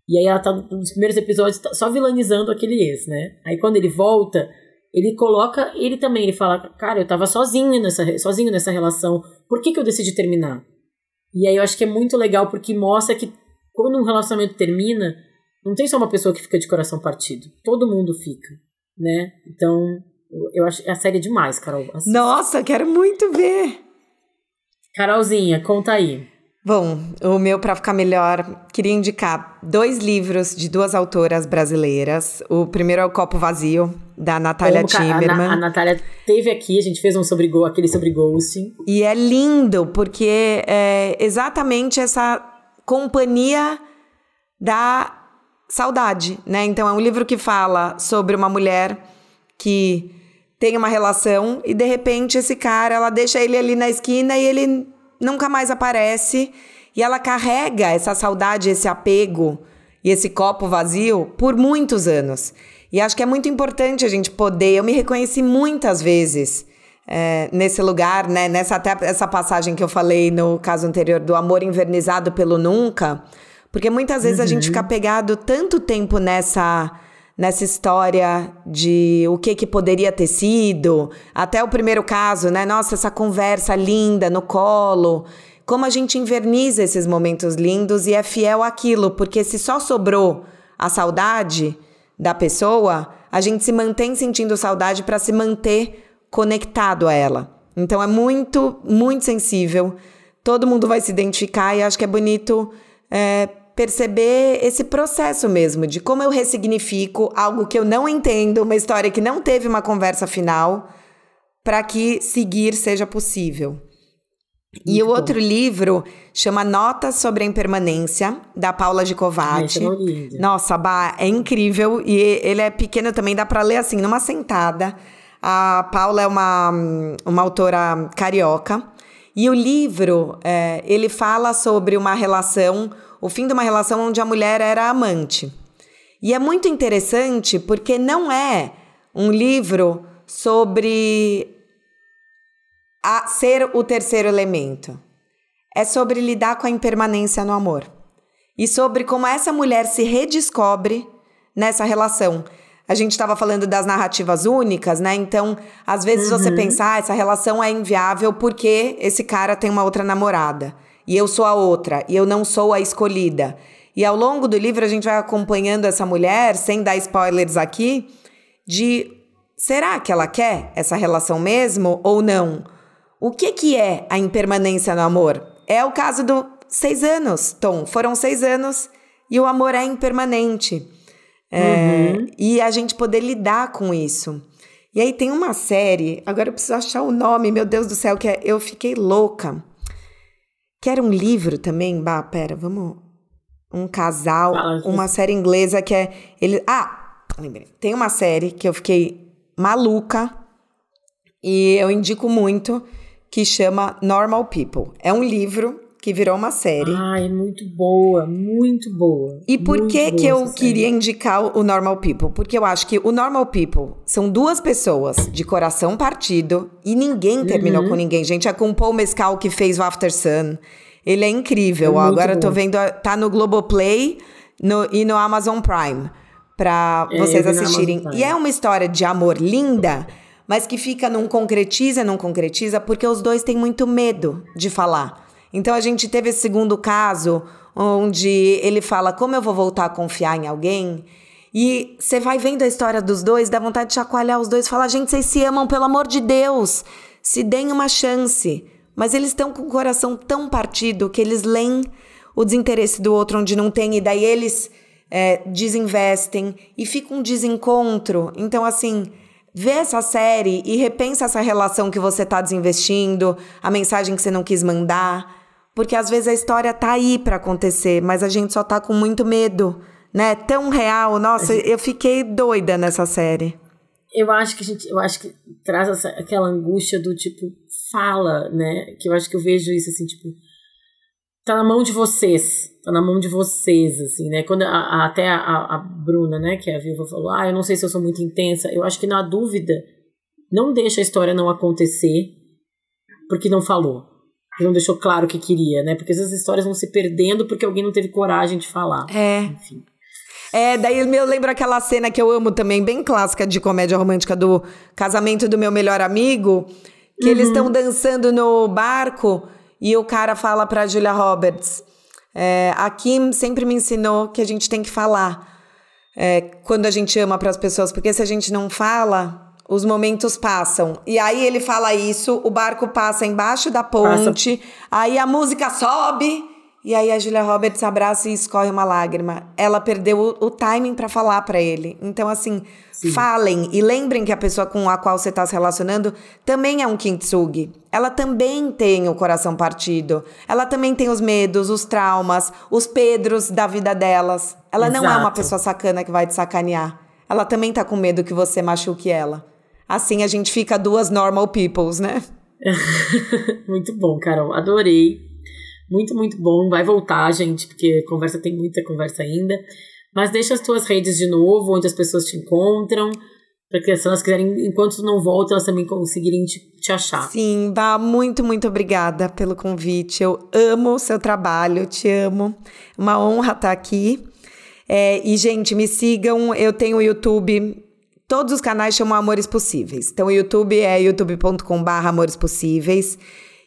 e aí ela tá nos primeiros episódios tá só vilanizando aquele ex, né? Aí quando ele volta, ele coloca ele também, ele fala, cara, eu tava sozinho nessa, sozinho nessa relação, por que, que eu decidi terminar? E aí eu acho que é muito legal porque mostra que quando um relacionamento termina, não tem só uma pessoa que fica de coração partido, todo mundo fica, né? Então, eu acho a série é demais, Carol. Assista. Nossa, quero muito ver. Carolzinha, conta aí. Bom, o meu para ficar melhor, queria indicar dois livros de duas autoras brasileiras. O primeiro é o Copo Vazio, da Natália Timmerman. A, a Natália teve aqui, a gente fez um sobre aquele sobre ghosting. E é lindo, porque é exatamente essa companhia da saudade, né? Então é um livro que fala sobre uma mulher que tem uma relação e de repente esse cara, ela deixa ele ali na esquina e ele nunca mais aparece e ela carrega essa saudade, esse apego e esse copo vazio por muitos anos. E acho que é muito importante a gente poder. Eu me reconheci muitas vezes é, nesse lugar, né? Nessa até essa passagem que eu falei no caso anterior do amor invernizado pelo nunca, porque muitas vezes uhum. a gente uhum. fica pegado tanto tempo nessa nessa história de o que que poderia ter sido, até o primeiro caso, né? Nossa, essa conversa linda no colo. Como a gente inverniza esses momentos lindos e é fiel àquilo, porque se só sobrou a saudade da pessoa, a gente se mantém sentindo saudade para se manter conectado a ela. Então é muito, muito sensível. Todo mundo vai se identificar e acho que é bonito é, perceber esse processo mesmo, de como eu ressignifico algo que eu não entendo, uma história que não teve uma conversa final, para que seguir seja possível. Muito e o bom. outro livro chama Notas sobre a Impermanência, da Paula Gicovati. Nossa, Bah, é incrível. E ele é pequeno também, dá para ler assim, numa sentada. A Paula é uma, uma autora carioca. E o livro, é, ele fala sobre uma relação o fim de uma relação onde a mulher era amante. E é muito interessante porque não é um livro sobre a ser o terceiro elemento. É sobre lidar com a impermanência no amor. E sobre como essa mulher se redescobre nessa relação. A gente estava falando das narrativas únicas, né? Então, às vezes uhum. você pensa, ah, essa relação é inviável porque esse cara tem uma outra namorada e eu sou a outra, e eu não sou a escolhida. E ao longo do livro a gente vai acompanhando essa mulher, sem dar spoilers aqui, de será que ela quer essa relação mesmo ou não? O que, que é a impermanência no amor? É o caso do seis anos, Tom. Foram seis anos e o amor é impermanente. É, uhum. E a gente poder lidar com isso. E aí tem uma série, agora eu preciso achar o nome, meu Deus do céu, que é Eu Fiquei Louca. Quer um livro também? Bah, pera, vamos. Um casal, Fala, uma série inglesa que é. Ele, ah, lembrei. Tem uma série que eu fiquei maluca e eu indico muito que chama Normal People. É um livro que virou uma série. Ai, muito boa, muito boa. E por que que eu queria indicar o Normal People? Porque eu acho que o Normal People são duas pessoas de coração partido e ninguém terminou uhum. com ninguém. Gente, é com o Paul Mescal que fez o After Sun. Ele é incrível. É Agora eu tô vendo, tá no Globoplay no, e no Amazon Prime para é, vocês assistirem. E é uma história de amor linda, mas que fica num concretiza, não concretiza, porque os dois têm muito medo de falar. Então a gente teve esse segundo caso onde ele fala como eu vou voltar a confiar em alguém. E você vai vendo a história dos dois, dá vontade de chacoalhar os dois, falar, gente, vocês se amam, pelo amor de Deus, se deem uma chance. Mas eles estão com o coração tão partido que eles leem o desinteresse do outro onde não tem, e daí eles é, desinvestem e fica um desencontro. Então, assim, vê essa série e repensa essa relação que você está desinvestindo, a mensagem que você não quis mandar. Porque às vezes a história tá aí para acontecer, mas a gente só tá com muito medo, né? Tão real. Nossa, gente... eu fiquei doida nessa série. Eu acho que a gente, eu acho que traz essa, aquela angústia do tipo fala, né? Que eu acho que eu vejo isso assim, tipo, tá na mão de vocês, tá na mão de vocês, assim, né? Quando a, a, até a, a, Bruna, né, que é a viva, falou, ah, eu não sei se eu sou muito intensa. Eu acho que na dúvida, não deixa a história não acontecer porque não falou não deixou claro o que queria, né? Porque essas histórias vão se perdendo porque alguém não teve coragem de falar. É. Enfim. É, daí eu lembro aquela cena que eu amo também, bem clássica de comédia romântica do casamento do meu melhor amigo, que uhum. eles estão dançando no barco e o cara fala pra Julia Roberts: é, a Kim sempre me ensinou que a gente tem que falar é, quando a gente ama para as pessoas, porque se a gente não fala, os momentos passam. E aí ele fala isso, o barco passa embaixo da ponte, passa. aí a música sobe. E aí a Julia Roberts abraça e escorre uma lágrima. Ela perdeu o, o timing para falar para ele. Então, assim, Sim. falem e lembrem que a pessoa com a qual você está se relacionando também é um kintsugi. Ela também tem o coração partido. Ela também tem os medos, os traumas, os pedros da vida delas. Ela Exato. não é uma pessoa sacana que vai te sacanear. Ela também tá com medo que você machuque ela. Assim a gente fica duas normal peoples, né? Muito bom, Carol. Adorei. Muito, muito bom. Vai voltar, gente, porque conversa tem muita conversa ainda. Mas deixa as tuas redes de novo, onde as pessoas te encontram, para que se elas quiserem, enquanto não volta, elas também conseguirem te, te achar. Sim, Bá, muito, muito obrigada pelo convite. Eu amo o seu trabalho, te amo. Uma honra estar aqui. É, e, gente, me sigam. Eu tenho o YouTube. Todos os canais chamam Amores Possíveis. Então, o YouTube é youtube.com/barra Amores Possíveis.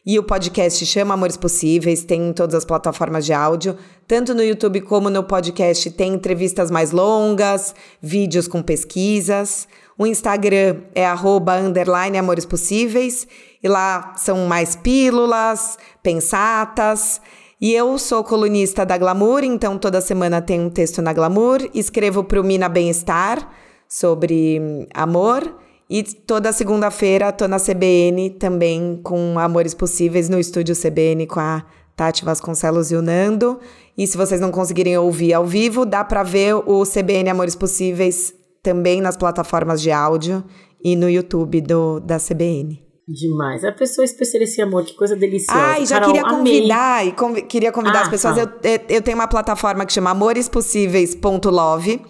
E o podcast chama Amores Possíveis, tem em todas as plataformas de áudio. Tanto no YouTube como no podcast tem entrevistas mais longas, vídeos com pesquisas. O Instagram é arroba, underline Amores Possíveis. E lá são mais pílulas, pensatas. E eu sou colunista da Glamour, então toda semana tem um texto na Glamour. Escrevo para o Mina Bem-Estar sobre amor. E toda segunda-feira tô na CBN também com Amores Possíveis no estúdio CBN com a Tati Vasconcelos e o Nando. E se vocês não conseguirem ouvir ao vivo, dá para ver o CBN Amores Possíveis também nas plataformas de áudio e no YouTube do, da CBN. Demais. A pessoa especialista em amor, que coisa deliciosa. Ai, já Carol, queria convidar, e conv queria convidar ah, as pessoas. Tá. Eu, eu tenho uma plataforma que chama amorespossíveis.love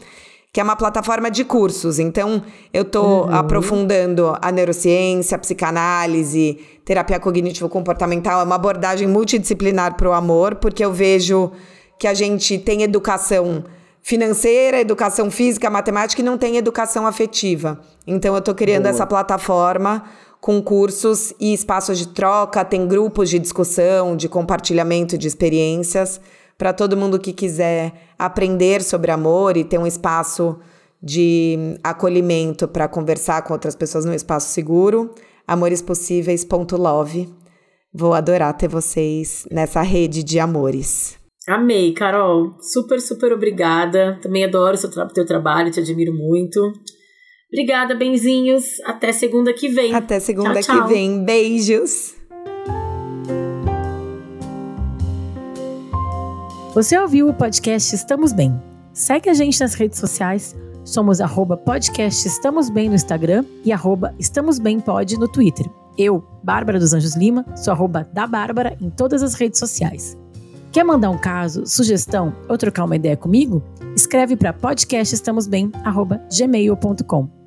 que é uma plataforma de cursos. Então, eu estou uhum. aprofundando a neurociência, a psicanálise, terapia cognitivo-comportamental. É uma abordagem multidisciplinar para o amor, porque eu vejo que a gente tem educação financeira, educação física, matemática e não tem educação afetiva. Então, eu estou criando Boa. essa plataforma com cursos e espaços de troca, tem grupos de discussão, de compartilhamento de experiências para todo mundo que quiser aprender sobre amor e ter um espaço de acolhimento para conversar com outras pessoas num espaço seguro, amorespossíveis.love. Vou adorar ter vocês nessa rede de amores. Amei, Carol. Super, super obrigada. Também adoro o seu tra teu trabalho, te admiro muito. Obrigada, benzinhos. Até segunda que vem. Até segunda tchau, tchau. que vem. Beijos. Você ouviu o podcast Estamos Bem? Segue a gente nas redes sociais. Somos arroba podcast Estamos Bem no Instagram e arroba Estamos Bem Pod no Twitter. Eu, Bárbara dos Anjos Lima, sou arroba da Bárbara em todas as redes sociais. Quer mandar um caso, sugestão ou trocar uma ideia comigo? Escreve para podcastestamosbem.gmail.com.